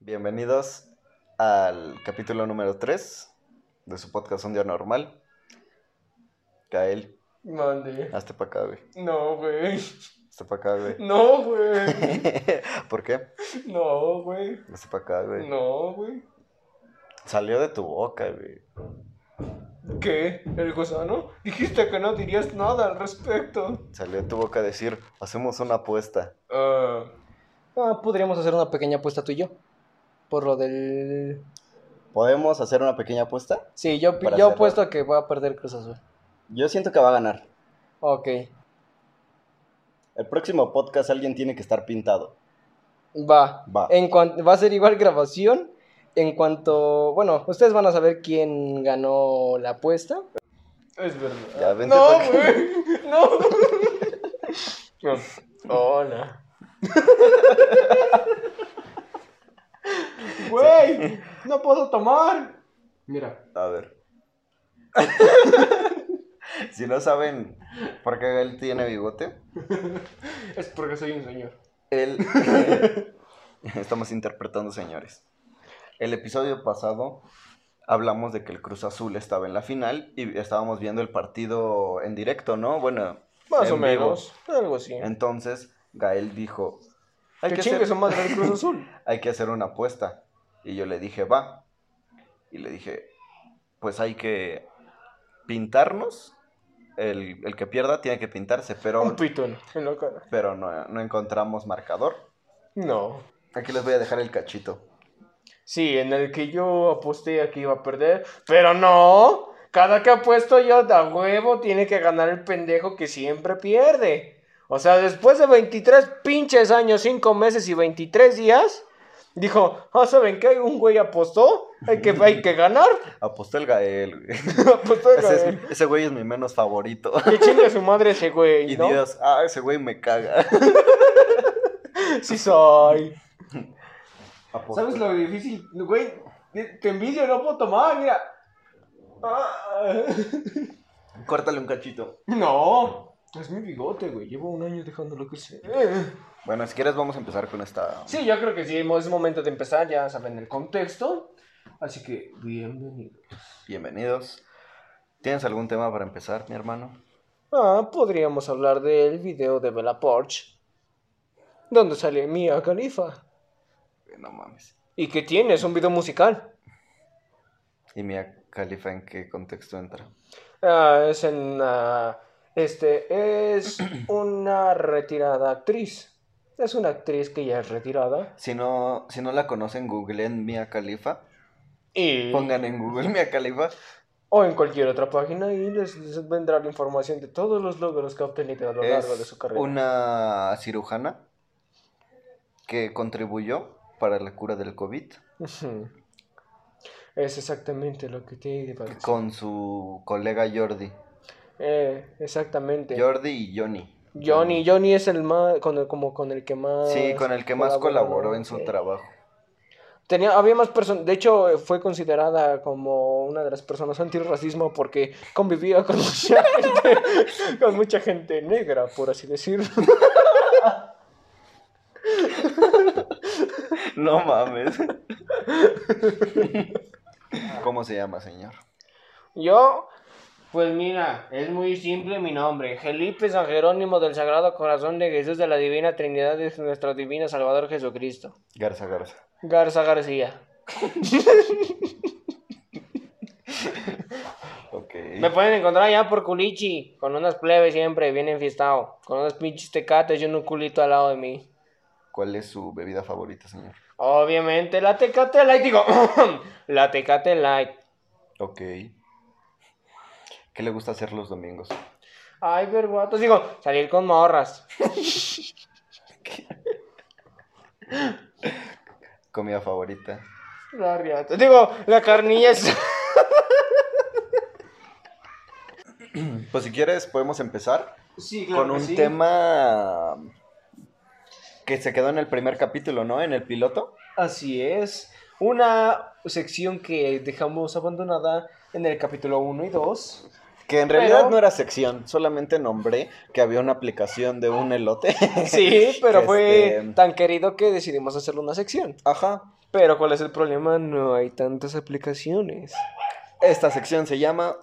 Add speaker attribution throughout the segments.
Speaker 1: Bienvenidos al capítulo número 3 de su podcast Un Día Normal. Gael,
Speaker 2: Mande.
Speaker 1: hazte para acá, güey.
Speaker 2: No, güey.
Speaker 1: Hazte para acá, güey.
Speaker 2: No, güey.
Speaker 1: ¿Por qué?
Speaker 2: No, güey.
Speaker 1: Hazte para acá, güey.
Speaker 2: No, güey.
Speaker 1: Salió de tu boca, güey.
Speaker 2: ¿Qué? ¿El gusano? Dijiste que no dirías nada al respecto.
Speaker 1: Salió de tu boca decir, hacemos una apuesta.
Speaker 2: Ah,
Speaker 3: Ah, podríamos hacer una pequeña apuesta tú y yo. Por lo del.
Speaker 1: ¿Podemos hacer una pequeña apuesta?
Speaker 3: Sí, yo,
Speaker 1: Para
Speaker 3: yo apuesto a que va a perder Cruz Azul.
Speaker 1: Yo siento que va a ganar.
Speaker 3: Ok.
Speaker 1: El próximo podcast alguien tiene que estar pintado.
Speaker 3: Va.
Speaker 1: Va.
Speaker 3: En cuan- va a ser igual grabación. En cuanto. Bueno, ustedes van a saber quién ganó la apuesta.
Speaker 2: es verdad.
Speaker 1: Ya, vente
Speaker 2: no, güey. No. No. Hola. Güey, no puedo tomar. Mira.
Speaker 1: A ver. si no saben por qué él tiene bigote,
Speaker 2: Es porque soy un señor.
Speaker 1: él... Estamos interpretando, señores. El episodio pasado hablamos de que el Cruz Azul estaba en la final y estábamos viendo el partido en directo, ¿no? Bueno,
Speaker 2: Más
Speaker 1: en
Speaker 2: o
Speaker 1: vivo.
Speaker 2: menos. Algo así.
Speaker 1: Entonces, Gael dijo, hay
Speaker 2: Que
Speaker 1: que,
Speaker 2: chingue
Speaker 1: hacer,
Speaker 2: su madre el Cruz Azul.
Speaker 1: hay que hacer una apuesta. Y yo le dije, va. Y le dije, pues hay que pintarnos. El, el que pierda tiene que pintarse, pero,
Speaker 2: Un pitón en la cara.
Speaker 1: pero no, no encontramos marcador.
Speaker 2: No.
Speaker 1: Aquí les voy a dejar el cachito.
Speaker 2: Sí, en el que yo aposté a que iba a perder. Pero no. Cada que apuesto yo da huevo tiene que ganar el pendejo que siempre pierde. O sea, después de 23 pinches años, 5 meses y 23 días, dijo, ah, ¿saben qué? Un güey apostó, hay que, hay que ganar.
Speaker 1: Apostó el Gael. güey.
Speaker 2: Apostó el
Speaker 1: Ese, es-
Speaker 2: Gael.
Speaker 1: ese güey es mi menos favorito.
Speaker 2: Que chingue su madre ese güey,
Speaker 1: Y
Speaker 2: ¿no?
Speaker 1: Dios, ah, ese güey me caga.
Speaker 2: Sí soy.
Speaker 1: Apostó.
Speaker 2: ¿Sabes lo difícil? Güey, te envidio, no puedo tomar, mira. Ah.
Speaker 1: Córtale un cachito.
Speaker 2: No, es mi bigote, güey. Llevo un año dejándolo crecer.
Speaker 1: Bueno, si quieres vamos a empezar con esta...
Speaker 2: Sí, yo creo que sí, es momento de empezar, ya saben el contexto. Así que, bienvenidos.
Speaker 1: Bienvenidos. ¿Tienes algún tema para empezar, mi hermano?
Speaker 2: Ah, podríamos hablar del video de Bella Porch, donde sale Mia Khalifa.
Speaker 1: No mames.
Speaker 2: ¿Y qué tiene? Es un video musical.
Speaker 1: ¿Y Mia Khalifa en qué contexto entra?
Speaker 2: Ah, es en. ah, este es una retirada actriz. Es una actriz que ya es retirada.
Speaker 1: Si no, si no la conocen, googleen Mia Khalifa.
Speaker 2: Y.
Speaker 1: Pongan en Google Mia Khalifa.
Speaker 2: O en cualquier otra página y les, les vendrá la información de todos los logros que ha obtenido a lo largo de su carrera.
Speaker 1: una cirujana que contribuyó para la cura del COVID.
Speaker 2: Es exactamente lo que te iba a decir.
Speaker 1: con su colega Jordi.
Speaker 2: Eh, exactamente.
Speaker 1: Jordi y Johnny.
Speaker 2: Johnny, Johnny es el más, con el, como con el que más...
Speaker 1: Sí, con el que más colaboró en su
Speaker 2: Sí.
Speaker 1: trabajo.
Speaker 2: Tenía, había más personas, de hecho eh, fue considerada como una de las personas antirracismo porque convivía con mucha gente, con mucha gente negra, por así decirlo.
Speaker 1: No mames. ¿Cómo se llama, señor?
Speaker 2: Yo, pues mira, es muy simple mi nombre, Felipe San Jerónimo del Sagrado Corazón de Jesús de la Divina Trinidad de nuestro Divino Salvador Jesucristo.
Speaker 1: Garza Garza.
Speaker 2: Garza García.
Speaker 1: Ok.
Speaker 2: Me pueden encontrar allá por Culichi, con unas plebes siempre, bien enfiestado, con unos pinches tecates y un culito al lado de mí.
Speaker 1: ¿Cuál es su bebida favorita, señor?
Speaker 2: Obviamente la Tecate Light, digo, la Tecate Light.
Speaker 1: Ok. ¿Qué le gusta hacer los domingos?
Speaker 2: Ay, verguatos, digo, salir con morras.
Speaker 1: Comida favorita.
Speaker 2: La riata. Digo, la carnilla es...
Speaker 1: Pues si quieres podemos empezar
Speaker 2: Sí,
Speaker 1: con un tema que se quedó en el primer capítulo, ¿no? En el piloto.
Speaker 2: Así es. Una sección que dejamos abandonada en el capítulo 1 y 2.
Speaker 1: Que en realidad
Speaker 2: Pero-
Speaker 1: no era sección, solamente nombré que había una aplicación de un elote.
Speaker 2: Sí, pero fue
Speaker 1: este-
Speaker 2: tan querido que decidimos hacerle una sección.
Speaker 1: Ajá.
Speaker 2: Pero ¿cuál es el problema? No hay tantas aplicaciones.
Speaker 1: Esta sección se llama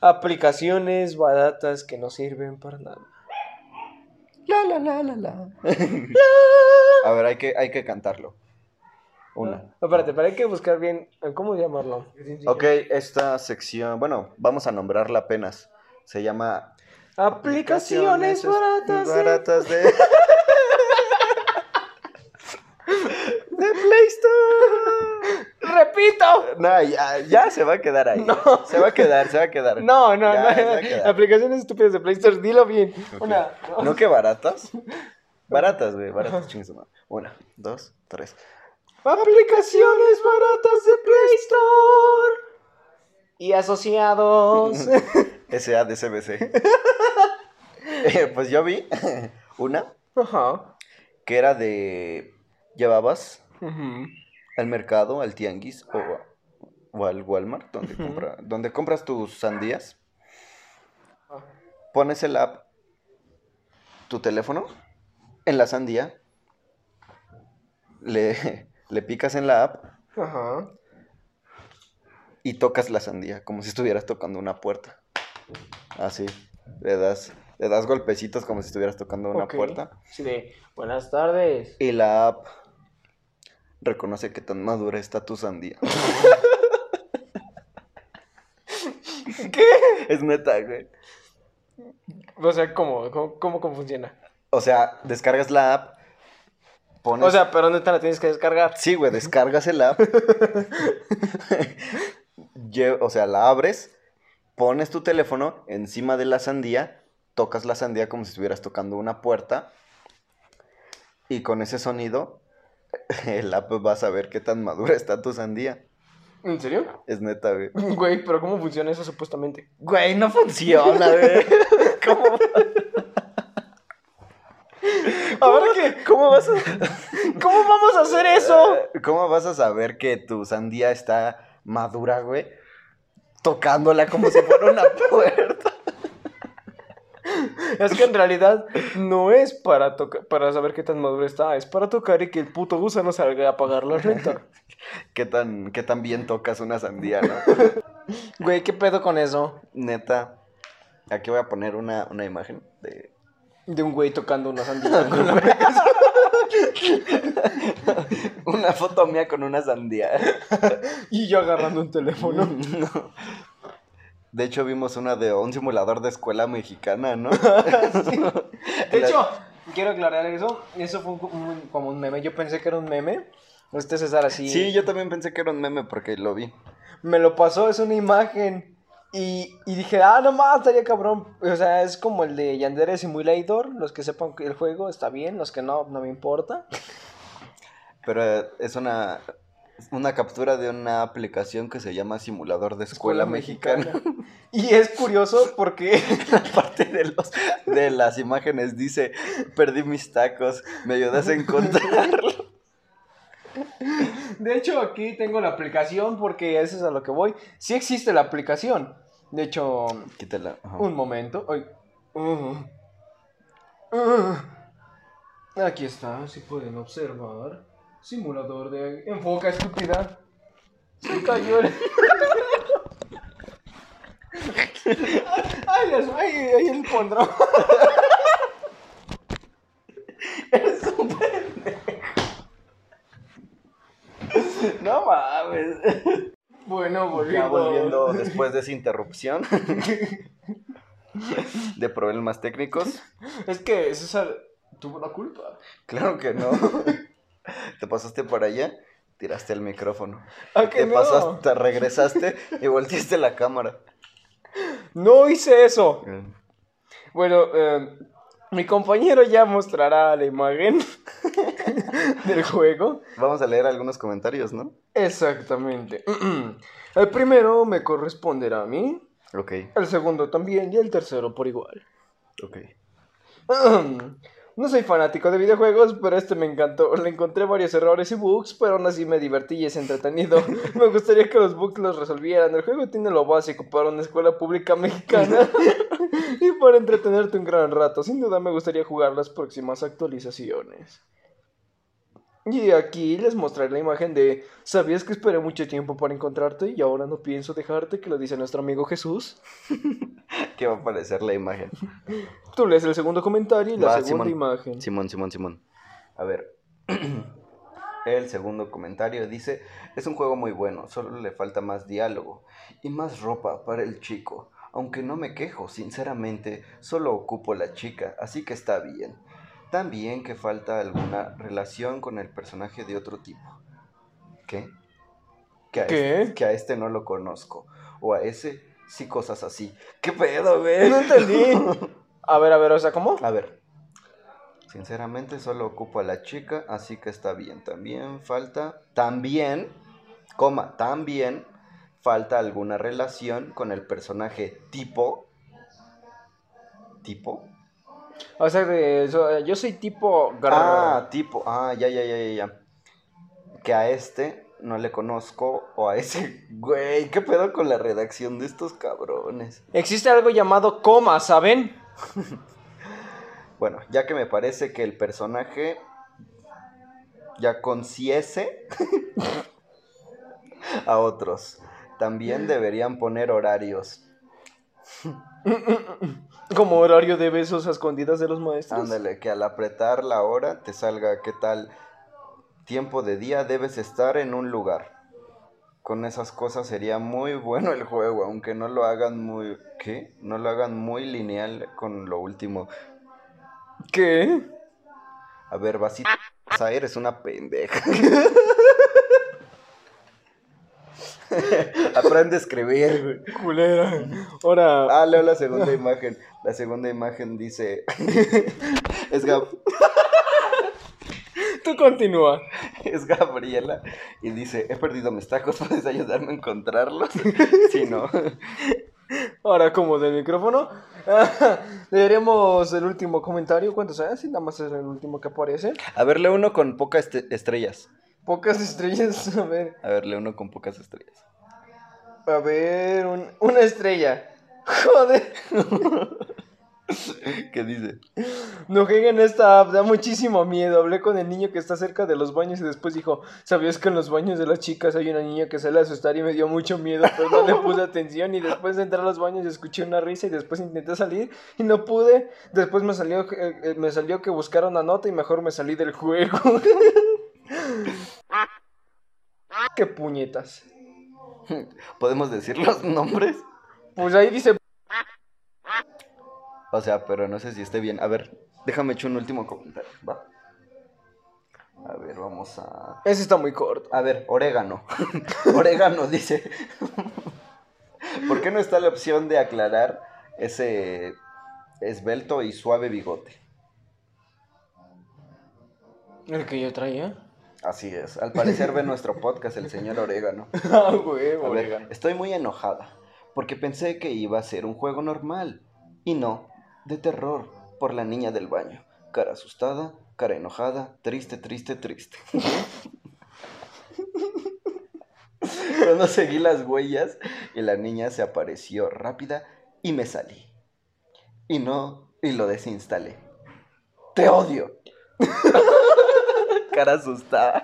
Speaker 2: Aplicaciones baratas que no sirven para nada.
Speaker 1: La la la la la. A ver, hay que, hay que cantarlo. Una.
Speaker 2: No, espérate, pero hay que buscar bien cómo llamarlo.
Speaker 1: Ok, esta sección, bueno, vamos a nombrarla apenas. Se llama
Speaker 2: Aplicaciones baratas.
Speaker 1: baratas de... de Play Store.
Speaker 2: Repito.
Speaker 1: No, ya, ya se va a quedar ahí.
Speaker 2: No.
Speaker 1: Se va a quedar, se va a quedar.
Speaker 2: No, no,
Speaker 1: Ya,
Speaker 2: no.
Speaker 1: quedar.
Speaker 2: Aplicaciones estúpidas de Play Store, dilo bien. Una. dos.
Speaker 1: ¿No que baratas? Baratas, güey, baratas, chingue su madre. Una, dos, tres.
Speaker 2: Aplicaciones baratas de Play Store. Y asociados.
Speaker 1: SADCBC. Eh, pues yo vi una
Speaker 2: Ajá.
Speaker 1: que era de. Llevabas
Speaker 2: Ujú.
Speaker 1: al mercado, al tianguis o, o al Walmart, donde, compra- donde compras tus sandías.
Speaker 2: Ah.
Speaker 1: Pones el app, tu teléfono, en la sandía. Le, le picas en la app
Speaker 2: Ajá.
Speaker 1: y tocas la sandía, como si estuvieras tocando una puerta. Así. Le das, le das golpecitos como si estuvieras tocando una puerta.
Speaker 2: Sí, de buenas tardes.
Speaker 1: Y la app reconoce que tan madura está tu sandía.
Speaker 2: ¿Qué?
Speaker 1: es neta, güey.
Speaker 2: O sea, ¿cómo? ¿Cómo, cómo, cómo funciona?
Speaker 1: O sea, descargas la app, pones...
Speaker 2: O sea, pero ¿dónde te la tienes que descargar?
Speaker 1: sí, güey, descargas el app. o sea, la abres, pones tu teléfono encima de la sandía, tocas la sandía como si estuvieras tocando una puerta. Y con ese sonido, el app va a saber qué tan madura está tu sandía.
Speaker 2: ¿En serio?
Speaker 1: Es neta, güey.
Speaker 2: Güey, pero ¿cómo funciona eso supuestamente?
Speaker 1: Güey, no funciona, güey. ¿Cómo,
Speaker 2: Ahora qué?
Speaker 1: ¿Cómo vas a...
Speaker 2: ¿Cómo vamos a hacer eso?
Speaker 1: ¿Cómo vas a saber que tu sandía está madura, güey? Tocándola como si fuera una puerta.
Speaker 2: Es que en realidad no es para tocar, para saber qué tan madura está, es para tocar y que el puto gusano salga a pagar la renta.
Speaker 1: ¿Qué tan, qué tan bien tocas una sandía, no?
Speaker 2: Güey, ¿qué pedo con eso?
Speaker 1: Neta. Aquí voy a poner una, una imagen de...
Speaker 2: De un güey tocando una sandía. con la-
Speaker 1: Una foto mía con una sandía.
Speaker 2: y yo agarrando un teléfono.
Speaker 1: No. De hecho, vimos una de un simulador de escuela mexicana, ¿no?
Speaker 2: De hecho, quiero aclarar eso. Eso fue un- un- como un meme. Yo pensé que era un meme. Este César así.
Speaker 1: Sí, yo también pensé que era un meme porque lo vi.
Speaker 2: Me lo pasó, es una imagen. Y, y dije, ah, no más, estaría cabrón. O sea, es como el de Yandere Simulator. Los que sepan que el juego está bien, los que no, no me importa.
Speaker 1: Pero eh, es una, una captura de una aplicación que se llama Simulador de Escuela, Mexicana.
Speaker 2: Y es curioso porque.
Speaker 1: Parte de, los, de las imágenes dice, perdí mis tacos, me ayudas a encontrarlo.
Speaker 2: De hecho, aquí tengo la aplicación porque eso es a lo que voy. Sí existe la aplicación. De hecho,
Speaker 1: Quítala. ajá.
Speaker 2: un momento. Ay. Uh. Uh. Aquí está, si pueden observar. Simulador de. Enfoca, estúpida. Se cayó el. Ay, ay, ay, el pondrón. Eres un
Speaker 1: No mames.
Speaker 2: Bueno,
Speaker 1: Ya
Speaker 2: volviendo.
Speaker 1: volviendo después de esa interrupción de problemas técnicos.
Speaker 2: Es que César tuvo la culpa.
Speaker 1: Claro que no. Te pasaste por allá, tiraste el micrófono.
Speaker 2: ¿A que
Speaker 1: Te
Speaker 2: no?
Speaker 1: pasaste, regresaste y volteaste la cámara.
Speaker 2: No hice eso. Bueno, eh, mi compañero ya mostrará la imagen del juego.
Speaker 1: Vamos a leer algunos comentarios, ¿no?
Speaker 2: Exactamente. El primero me corresponderá a mí,
Speaker 1: Ok,
Speaker 2: el segundo también y el tercero por igual.
Speaker 1: ok.
Speaker 2: No soy fanático de videojuegos, pero este me encantó. Le encontré varios errores y bugs, pero aún así me divertí y es entretenido. Me gustaría que los bugs los resolvieran. El juego tiene lo básico para una escuela pública mexicana y para entretenerte un gran rato. Sin duda me gustaría jugar las próximas actualizaciones. Y aquí les mostraré la imagen de ¿Sabías que esperé mucho tiempo para encontrarte y ahora no pienso dejarte? Que lo dice nuestro amigo Jesús.
Speaker 1: ¿Qué va a aparecer la imagen?
Speaker 2: Tú lees el segundo comentario y la
Speaker 1: Va,
Speaker 2: segunda
Speaker 1: Simón.
Speaker 2: imagen.
Speaker 1: Simón, Simón, Simón. A ver. El segundo comentario dice, es un juego muy bueno, solo le falta más diálogo y más ropa para el chico. Aunque no me quejo, sinceramente, solo ocupo la chica, así que está bien. También que falta alguna relación con el personaje de otro tipo. ¿Qué? Que a,
Speaker 2: ¿Qué?
Speaker 1: Este, que a este no lo conozco. O a ese sí cosas así. ¿Qué pedo, güey?
Speaker 2: No entendí. A ver, a ver, o sea, ¿cómo?
Speaker 1: A ver. Sinceramente solo ocupo a la chica, así que está bien. También falta, también, coma, también falta alguna relación con el personaje tipo. ¿Tipo?
Speaker 2: O sea, de- so- yo soy tipo...
Speaker 1: Ah, tipo, ah, ya, ya, ya, ya, ya. Que a este no le conozco, o a ese, güey, ¿qué pedo con la redacción de estos cabrones?
Speaker 2: Existe algo llamado coma, ¿saben?
Speaker 1: Bueno, ya que me parece que el personaje ya conciese a otros. También deberían poner horarios.
Speaker 2: Como horario de besos a escondidas de los maestros.
Speaker 1: Ándale, que al apretar la hora te salga qué tal tiempo de día debes estar en un lugar. Con esas cosas sería muy bueno el juego, aunque no lo hagan muy... ¿Qué? No lo hagan muy lineal con lo último.
Speaker 2: ¿Qué?
Speaker 1: A ver, vasita, eres una pendeja. Aprende a escribir, güey.
Speaker 2: Culera. Ahora...
Speaker 1: Ah, leo la segunda imagen. La segunda imagen dice... es, Gab-
Speaker 2: Tú continúa.
Speaker 1: es Gabriela y dice, he perdido mis tacos, ¿puedes ayudarme a encontrarlos? Si no.
Speaker 2: Ahora como del micrófono. Leeremos el último comentario. ¿Cuántos hay? Sí, nada más es el último que aparece.
Speaker 1: A ver, lee uno con pocas estrellas.
Speaker 2: Pocas estrellas. A ver.
Speaker 1: A ver, lee uno con pocas estrellas.
Speaker 2: A ver. un- una estrella. Joder.
Speaker 1: ¿Qué dice?
Speaker 2: No jueguen esta app, da muchísimo miedo. Hablé con el niño que está cerca de los baños y después dijo, ¿sabías que en los baños de las chicas hay una niña que sale a asustar y me dio mucho miedo? Pero no le puse atención y después de entrar a los baños escuché una risa y después intenté salir y no pude. Después me salió, eh, eh, me salió que buscara una nota y mejor me salí del juego. ¿Qué puñetas?
Speaker 1: ¿Podemos decir los nombres?
Speaker 2: Pues ahí dice...
Speaker 1: O sea, pero no sé si esté bien. A ver, déjame echar un último comentario. Va. A ver, vamos a...
Speaker 2: Ese está muy corto.
Speaker 1: A ver, orégano. orégano dice. ¿Por qué no está la opción de aclarar ese esbelto y suave bigote?
Speaker 2: El que yo traía.
Speaker 1: Así es. Al parecer ve nuestro podcast el señor Orégano.
Speaker 2: Ah, huevo,
Speaker 1: A ver,
Speaker 2: orégano.
Speaker 1: estoy muy enojada porque pensé que iba a ser un juego normal y no, de terror por la niña del baño. Cara asustada, cara enojada, triste, triste, triste. Cuando seguí las huellas y la niña se apareció rápida y me salí. Y no, y lo desinstalé. Te odio. cara asustada.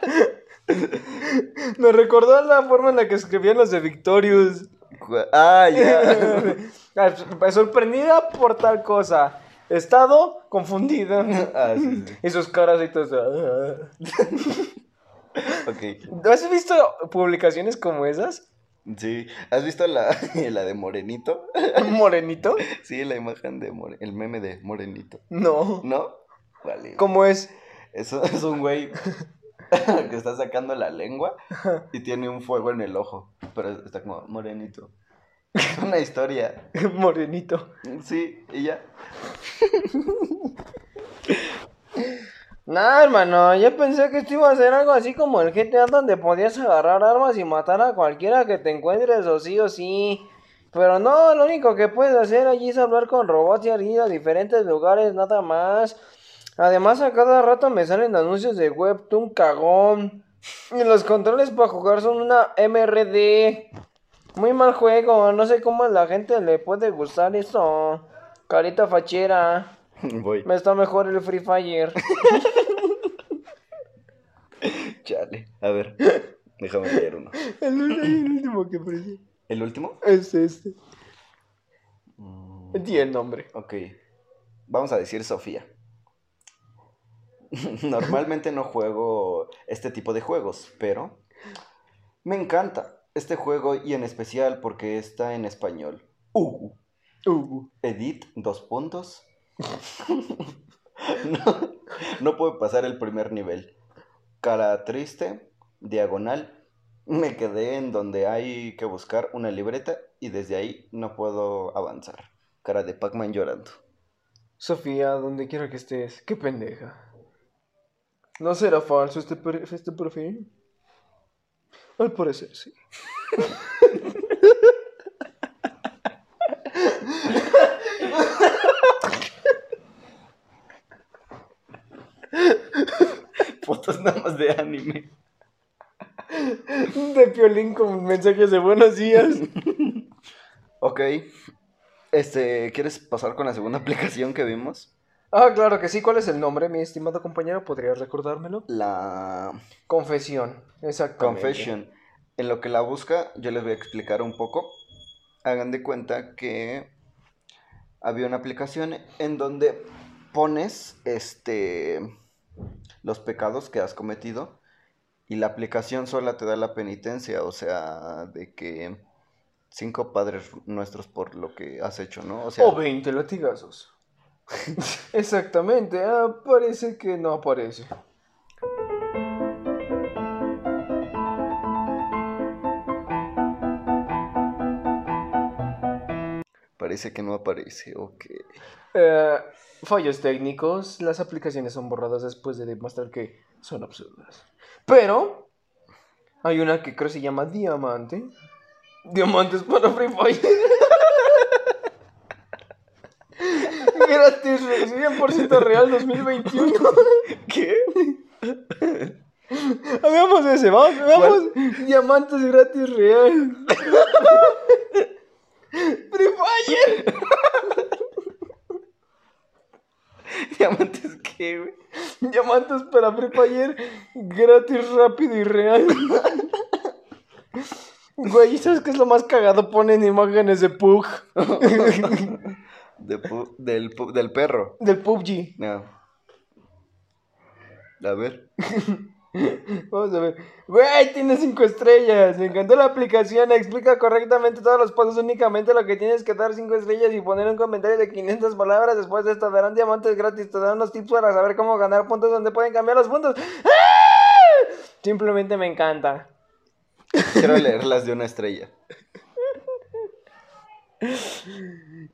Speaker 2: Me recordó la forma en la que escribían los de Victorious.
Speaker 1: Ah, ya.
Speaker 2: Ah, Sorprendida por tal cosa. Estado confundido.
Speaker 1: Ah, sí, sí.
Speaker 2: Y sus caras y todo eso.
Speaker 1: Ok.
Speaker 2: ¿Has visto publicaciones como esas?
Speaker 1: Sí. ¿Has visto la, la de Morenito?
Speaker 2: Morenito.
Speaker 1: Sí, la imagen de More- el meme de Morenito.
Speaker 2: No.
Speaker 1: ¿No? Vale.
Speaker 2: ¿Cómo es?
Speaker 1: Eso es un güey que está sacando la lengua y tiene un fuego en el ojo. Pero está como morenito. Una historia.
Speaker 2: Morenito.
Speaker 1: Sí, y ya.
Speaker 2: Nah, hermano, yo pensé que esto iba a ser algo así como el GTA donde podías agarrar armas y matar a cualquiera que te encuentres o sí o sí. Pero no, lo único que puedes hacer allí es hablar con robots y ir a diferentes lugares, nada más. Además, a cada rato me salen anuncios de Webtoon cagón. Y los controles para jugar son una MRD. Muy mal juego, no sé cómo a la gente le puede gustar eso. Carita fachera.
Speaker 1: Voy.
Speaker 2: Me está mejor el Free Fire.
Speaker 1: Chale. A ver. Déjame leer uno.
Speaker 2: el, último que apareció.
Speaker 1: ¿El último?
Speaker 2: Es este.
Speaker 1: Mm,
Speaker 2: Di el nombre.
Speaker 1: Ok. Vamos a decir Sofía. Normalmente no juego este tipo de juegos, pero me encanta este juego y en especial porque está en español. Uh,
Speaker 2: Uh.
Speaker 1: edit, dos puntos. no, no puedo pasar el primer nivel. Cara triste, diagonal. Me quedé en donde hay que buscar una libreta y desde ahí no puedo avanzar. Cara de Pac-Man llorando.
Speaker 2: Sofía, donde quiera que estés, qué pendeja. ¿No será falso este, este perfil? Al parecer sí.
Speaker 1: Fotos nada más de anime.
Speaker 2: De piolín con mensajes de buenos días.
Speaker 1: Ok. Este, ¿quieres pasar con la segunda aplicación que vimos?
Speaker 2: Ah, claro que sí. ¿Cuál es el nombre, mi estimado compañero? ¿Podrías recordármelo?
Speaker 1: La
Speaker 2: Confesión. Exactamente.
Speaker 1: Confession. En lo que la busca, yo les voy a explicar un poco. Hagan de cuenta que había una aplicación en donde pones este los pecados que has cometido y la aplicación sola te da la penitencia, o sea, de que cinco padres nuestros por lo que has hecho, ¿no? O sea,
Speaker 2: O 20 latigazos. Exactamente. Ah, parece que no aparece.
Speaker 1: parece que no aparece, ok.
Speaker 2: Eh, fallos técnicos. Las aplicaciones son borradas después de demostrar que son absurdas. Pero hay una que creo se llama Diamante. Diamantes para Free Fire. Gratis, 100% real 2021.
Speaker 1: ¿Qué?
Speaker 2: Veamos ese, vamos, veamos. Diamantes gratis real. Free Fire.
Speaker 1: ¿Diamantes qué, güey?
Speaker 2: Diamantes para Free Fire gratis, rápido y real. Güey, ¿sabes qué es lo más cagado? Ponen imágenes de Pug.
Speaker 1: De pu- del, pu- del perro.
Speaker 2: Del PUBG.
Speaker 1: No. A ver.
Speaker 2: Vamos a ver. Güey, tiene cinco estrellas. Me encantó la aplicación. Explica correctamente todos los pasos. Únicamente lo que tienes que dar cinco estrellas y poner un comentario de 500 palabras. Después de esto darán diamantes gratis. Te dan unos tips para saber cómo ganar puntos donde pueden cambiar los puntos. ¡Ah! Simplemente me encanta.
Speaker 1: Quiero leerlas de una estrella.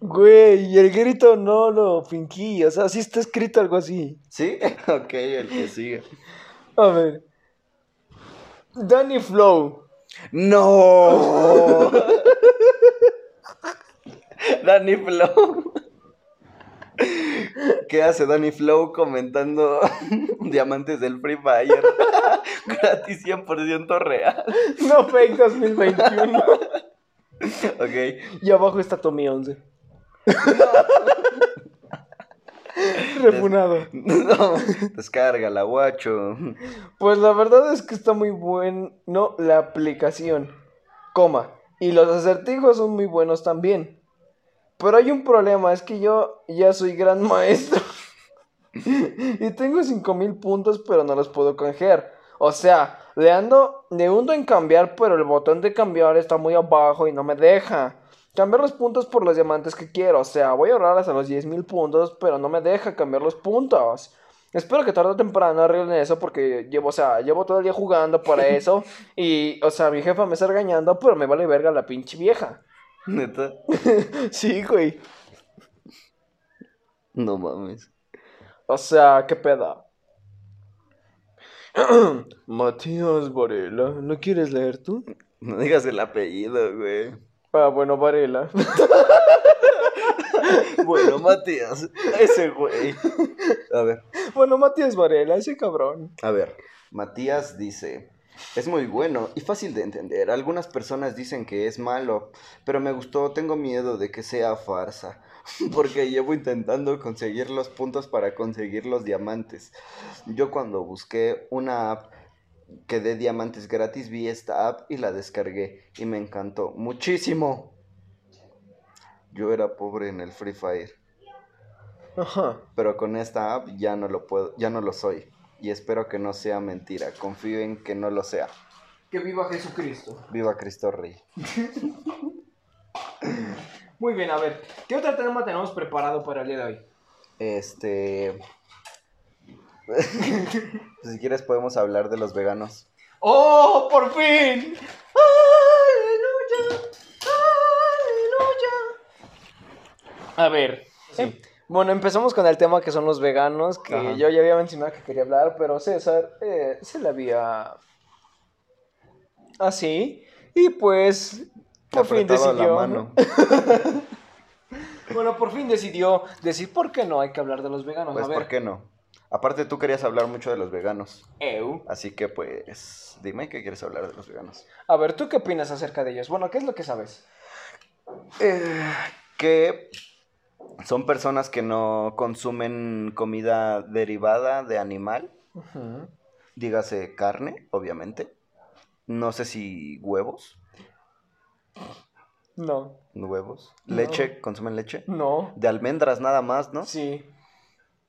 Speaker 2: Güey, y el grito no lo fingí. O sea, sí está escrito algo así.
Speaker 1: ¿Sí? Ok, el que sigue.
Speaker 2: A ver. Danny Flow.
Speaker 1: ¡No! Danny Flow. ¿Qué hace Danny Flow comentando diamantes del Free Fire? Gratis 100% real.
Speaker 2: No fake 2021.
Speaker 1: Ok.
Speaker 2: Y abajo está Tommy 11. Refunado.
Speaker 1: No, descárgala, guacho.
Speaker 2: Pues la verdad es que está muy bueno la aplicación. Coma. Y los acertijos son muy buenos también. Pero hay un problema, es que yo ya soy gran maestro. y tengo 5000 puntos, pero no los puedo canjear. O sea, le ando, le hundo en cambiar, pero el botón de cambiar está muy abajo y no me deja. Cambiar los puntos por los diamantes que quiero. O sea, voy a ahorrar hasta los 10.000 puntos, pero no me deja cambiar los puntos. Espero que tarde o temprano arreglen eso porque llevo, o sea, llevo todo el día jugando para eso. y, o sea, mi jefa me está regañando, pero me vale verga la pinche vieja.
Speaker 1: Neta.
Speaker 2: Sí, güey.
Speaker 1: No mames.
Speaker 2: O sea, qué pedo. Matías Varela, ¿no quieres leer tú?
Speaker 1: No digas el apellido, güey.
Speaker 2: Ah, bueno, Varela.
Speaker 1: Bueno, Matías, ese güey. A ver,
Speaker 2: Bueno, Matías Varela, ese cabrón.
Speaker 1: a ver. Matías dice, es muy bueno y fácil de entender. Algunas personas dicen que es malo, pero me gustó, tengo miedo de que sea farsa. Porque llevo intentando conseguir los puntos para conseguir los diamantes. Yo cuando busqué una app que dé diamantes gratis vi esta app y la descargué y me encantó muchísimo. Yo era pobre en el Free Fire.
Speaker 2: Ajá.
Speaker 1: pero con esta app ya no lo puedo, ya no lo soy. Y espero que no sea mentira. Confío en que no lo sea.
Speaker 3: Que viva Jesucristo.
Speaker 1: Viva Cristo Rey.
Speaker 3: Muy bien, a ver, ¿qué otro tema tenemos preparado para el día de hoy?
Speaker 1: Este. si quieres podemos hablar de los veganos.
Speaker 3: ¡Oh, por fin! ¡Aleluya! ¡Aleluya!
Speaker 2: A ver. eh, bueno, empezamos con el tema que son los veganos, que
Speaker 1: Ajá.
Speaker 2: yo ya había mencionado que quería hablar, pero César eh, se le había... Así. Y pues, por fin decidió... Bueno, por fin decidió decir por qué no hay que hablar de los veganos.
Speaker 1: Pues
Speaker 2: a ver.
Speaker 1: ¿por qué no? Aparte tú querías hablar mucho de los veganos.
Speaker 2: Eu.
Speaker 1: Así que pues dime qué quieres hablar de los veganos.
Speaker 2: A ver, ¿tú qué opinas acerca de ellos? Bueno, ¿qué es lo que sabes?
Speaker 1: que son personas que no consumen comida derivada de animal. Dígase carne, obviamente. No sé si huevos.
Speaker 2: No,
Speaker 1: Huevos.
Speaker 2: No.
Speaker 1: Leche, consumen leche.
Speaker 2: no.
Speaker 1: De almendras nada más, ¿no?
Speaker 2: Sí.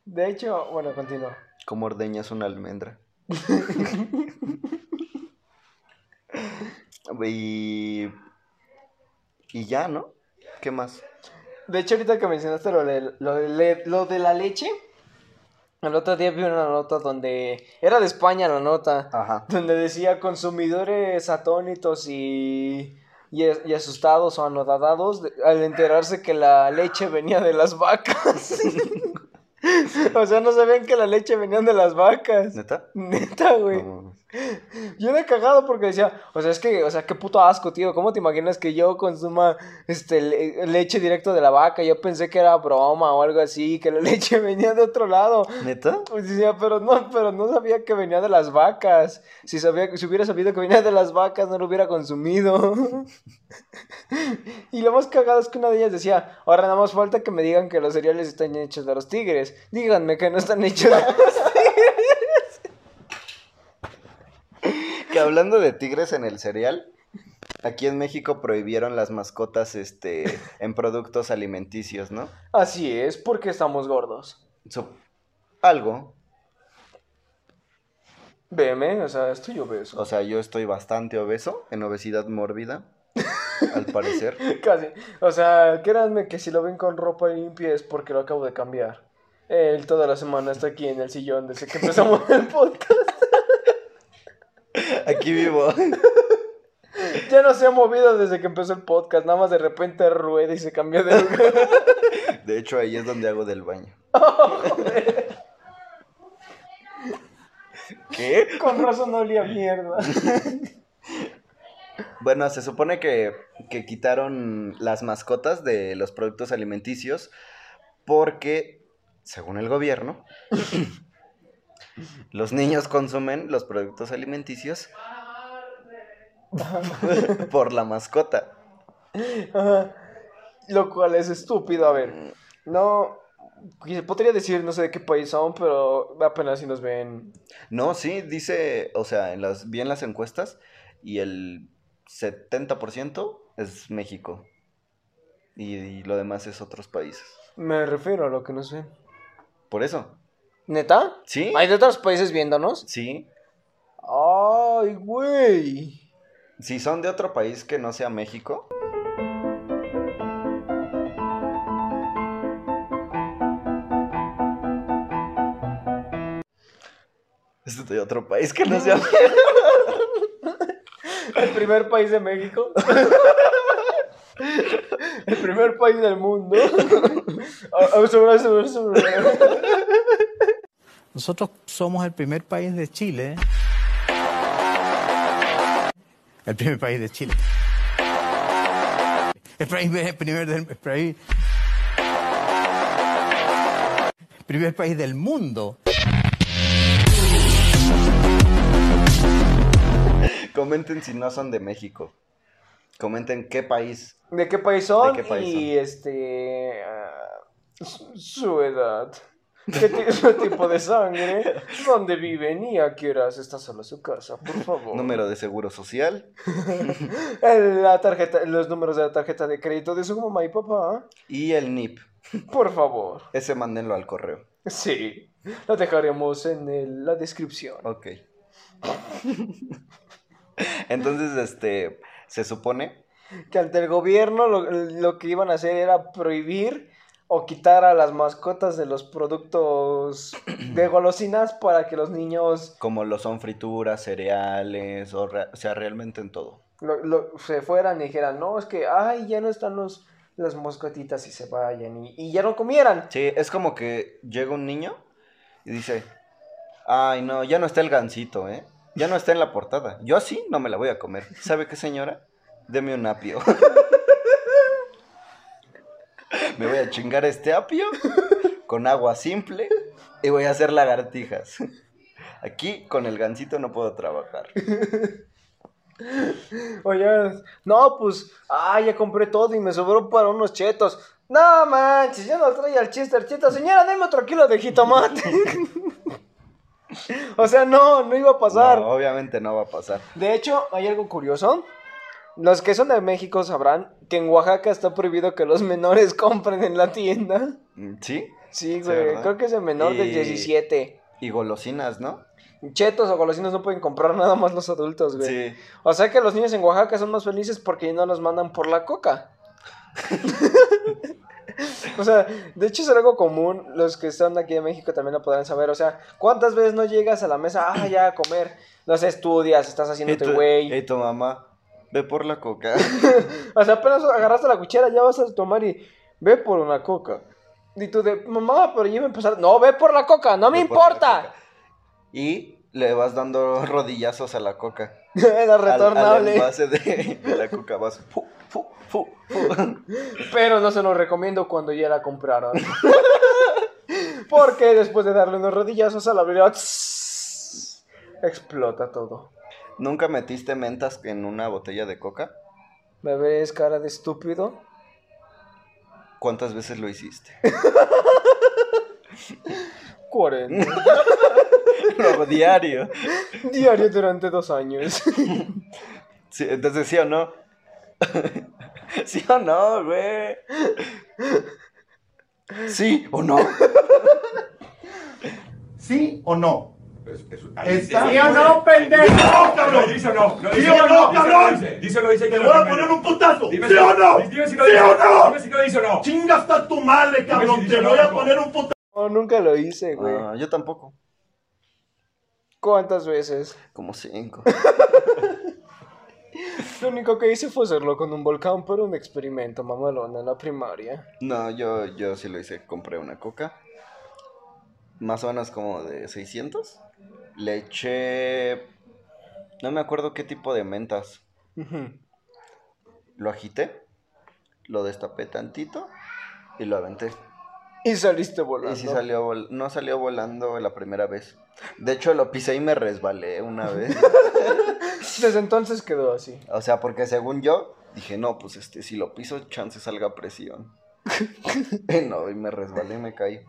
Speaker 2: De hecho, bueno, continúa.
Speaker 1: ¿Cómo ordeñas una almendra? y... y ya, ¿no? ¿Qué más?
Speaker 2: De hecho, ahorita que mencionaste lo de, lo de, lo de la leche, el otro día vi una nota donde... Era de España la nota.
Speaker 1: Ajá.
Speaker 2: Donde decía consumidores atónitos y, y, y asustados o anodadados de- al enterarse que la leche venía de las vacas. o sea, no sabían que la leche venía de las vacas.
Speaker 1: ¿Neta?
Speaker 2: Neta, güey.
Speaker 1: No.
Speaker 2: Yo era cagado porque decía, o sea, es que, o sea, qué puto asco, tío. ¿Cómo te imaginas que yo consuma este le- leche directo de la vaca? Yo pensé que era broma o algo así, que la leche venía de otro lado.
Speaker 1: ¿Neta?
Speaker 2: Pues decía, pero no, pero no sabía que venía de las vacas. Si sabía, si hubiera sabido que venía de las vacas, no lo hubiera consumido. y lo más cagado es que una de ellas decía, ahora nada más falta que me digan que los cereales están hechos de los tigres. Díganme que no están hechos de los
Speaker 1: Que hablando de tigres en el cereal, aquí en México prohibieron las mascotas este, en productos alimenticios, ¿no?
Speaker 2: Así es, porque estamos gordos.
Speaker 1: Algo.
Speaker 2: Veme, o sea, estoy obeso.
Speaker 1: O sea, yo estoy bastante obeso, en obesidad mórbida, al parecer.
Speaker 2: Casi. O sea, créanme que si lo ven con ropa limpia es porque lo acabo de cambiar. Él toda la semana está aquí en el sillón desde que empezamos el podcast.
Speaker 1: Aquí vivo.
Speaker 2: Ya no se ha movido desde que empezó el podcast. Nada más de repente rueda y se cambió de lugar.
Speaker 1: De hecho, ahí es donde hago del baño. ¿Qué?
Speaker 2: Con razón no olía mierda.
Speaker 1: Bueno, se supone que, que quitaron las mascotas de los productos alimenticios porque, según el gobierno, los niños consumen los productos alimenticios por la mascota.
Speaker 2: Ajá. Lo cual es estúpido. A ver, no. Podría decir, no sé de qué país son, pero apenas si nos ven.
Speaker 1: No, sí, dice, o sea, en las, vi en las encuestas y el 70% es México y, y lo demás es otros países.
Speaker 2: Me refiero a lo que nos ven.
Speaker 1: Por eso,
Speaker 2: ¿Neta?
Speaker 1: ¿sí?
Speaker 2: ¿Hay de otros países viéndonos?
Speaker 1: Sí,
Speaker 2: Ay, güey.
Speaker 1: si son de otro país que no sea México. Es de otro país que no sea
Speaker 2: El primer país de México. El primer país del mundo.
Speaker 4: Nosotros somos el primer país de Chile. El primer país de Chile. El país, el primer del el país- el primer país del mundo.
Speaker 1: Comenten si no son de México. Comenten qué país.
Speaker 2: ¿De qué país son?
Speaker 1: ¿De qué país
Speaker 2: y este. ah, su, su edad. ¿Qué tipo de sangre? ¿Dónde viven? Y a qué horas está sola su casa, por favor.
Speaker 1: Número de seguro social.
Speaker 2: La tarjeta, los números de la tarjeta de crédito de su mamá y papá.
Speaker 1: Y el NIP.
Speaker 2: Por favor.
Speaker 1: Ese mándenlo al correo.
Speaker 2: Sí. Lo dejaremos en el- la descripción.
Speaker 1: Ok. Entonces, este, se supone
Speaker 2: Que ante el gobierno lo, lo que iban a hacer era prohibir o quitar a las mascotas de los productos de golosinas para que los niños
Speaker 1: como lo son frituras, cereales, o, sea, realmente en todo.
Speaker 2: lo- lo- se fueran y dijeran, no, es que, ay, ya no están los, las mascotitas y se vayan y, y ya no comieran.
Speaker 1: Sí, es como que llega un niño y dice, ay, no, ya no está el gansito, ¿eh? Ya no está en la portada. Yo así no me la voy a comer. ¿Sabe qué, señora? Deme un apio. me voy a chingar este apio con agua simple y voy a hacer lagartijas. Aquí con el gansito no puedo trabajar.
Speaker 2: Oye, no, pues, ay, ya compré todo y me sobró para unos chetos. No manches, ya no trae al Chester chetos. Señora, deme otro kilo de jitomate. o sea, no, no iba a pasar.
Speaker 1: No, obviamente no va a pasar.
Speaker 2: De hecho, hay algo curioso. Los que son de México sabrán que en Oaxaca está prohibido que los menores compren en la tienda.
Speaker 1: Mm, ¿Sí?
Speaker 2: Sí, güey. Creo que es el menor de
Speaker 1: Y-
Speaker 2: 17.
Speaker 1: Y golosinas, ¿no?
Speaker 2: Chetos o golosinas no pueden comprar nada más los adultos, güey.
Speaker 1: Sí.
Speaker 2: O sea que los niños en Oaxaca son más felices porque no los mandan por la coca. o sea, de hecho es algo común. Los que están aquí en México también lo podrán saber. O sea, ¿cuántas veces no llegas a la mesa? Ah, ya a comer. No sé, estudias, estás haciéndote güey.
Speaker 1: y tu mamá, ve por la coca.
Speaker 2: O sea, apenas agarraste la cuchara, ya vas a tomar y ve por una coca. Y tú de, mamá, pero ya a empezar. No, ve por la coca, no me
Speaker 1: Ve
Speaker 2: importa.
Speaker 1: Y le vas dando rodillazos a la coca.
Speaker 2: Era
Speaker 1: Al- Al,
Speaker 2: retornable.
Speaker 1: envase de, de la coca vas. fu, fu, fu, fu.
Speaker 2: Pero no se lo recomiendo cuando ya la compraron. Porque después de darle unos rodillazos a la tss, explota todo.
Speaker 1: ¿Nunca metiste mentas en una botella de coca?
Speaker 2: ¿Me ves cara de estúpido?
Speaker 1: ¿Cuántas veces lo hiciste?
Speaker 2: 40.
Speaker 1: Lo hago diario.
Speaker 2: Diario durante dos años.
Speaker 1: Sí, entonces, ¿sí o no? ¿Sí o no, güey? ¿Sí o no?
Speaker 5: ¿Sí o no? Está-
Speaker 6: ¿Sí o no, pendejo?
Speaker 5: No, cabrón.
Speaker 6: Dice o no. no
Speaker 5: ¿Sí
Speaker 6: dice
Speaker 5: o no,
Speaker 6: dice
Speaker 5: cabrón?
Speaker 6: dice. O no, dice que
Speaker 5: Te voy a poner un putazo.
Speaker 6: Dime
Speaker 5: ¿Sí
Speaker 6: si-
Speaker 5: o no?
Speaker 6: Dime si lo
Speaker 5: ¿Sí
Speaker 6: dice.
Speaker 5: o no?
Speaker 6: Dime si lo dice o no.
Speaker 5: Chinga hasta tu madre, cabrón. Te
Speaker 6: no,
Speaker 5: voy a poner un putazo.
Speaker 2: No, nunca lo hice, güey.
Speaker 1: Ah, yo tampoco.
Speaker 2: ¿Cuántas veces?
Speaker 1: Como cinco.
Speaker 2: Lo único que hice fue hacerlo con un volcán por un experimento mamalón en la primaria.
Speaker 1: No, yo, yo sí lo hice. Compré una coca. Más o menos como de 600. Le eché... No me acuerdo qué tipo de mentas. Lo agité. Lo destapé tantito. Y lo aventé.
Speaker 2: Y saliste volando.
Speaker 1: Y sí salió vol- no salió volando la primera vez. De hecho, lo pisé y me resbalé una vez.
Speaker 2: Desde entonces quedó así.
Speaker 1: O sea, porque según yo, dije, no, pues este, si lo piso, chance salga presión. no, y me resbalé y me caí.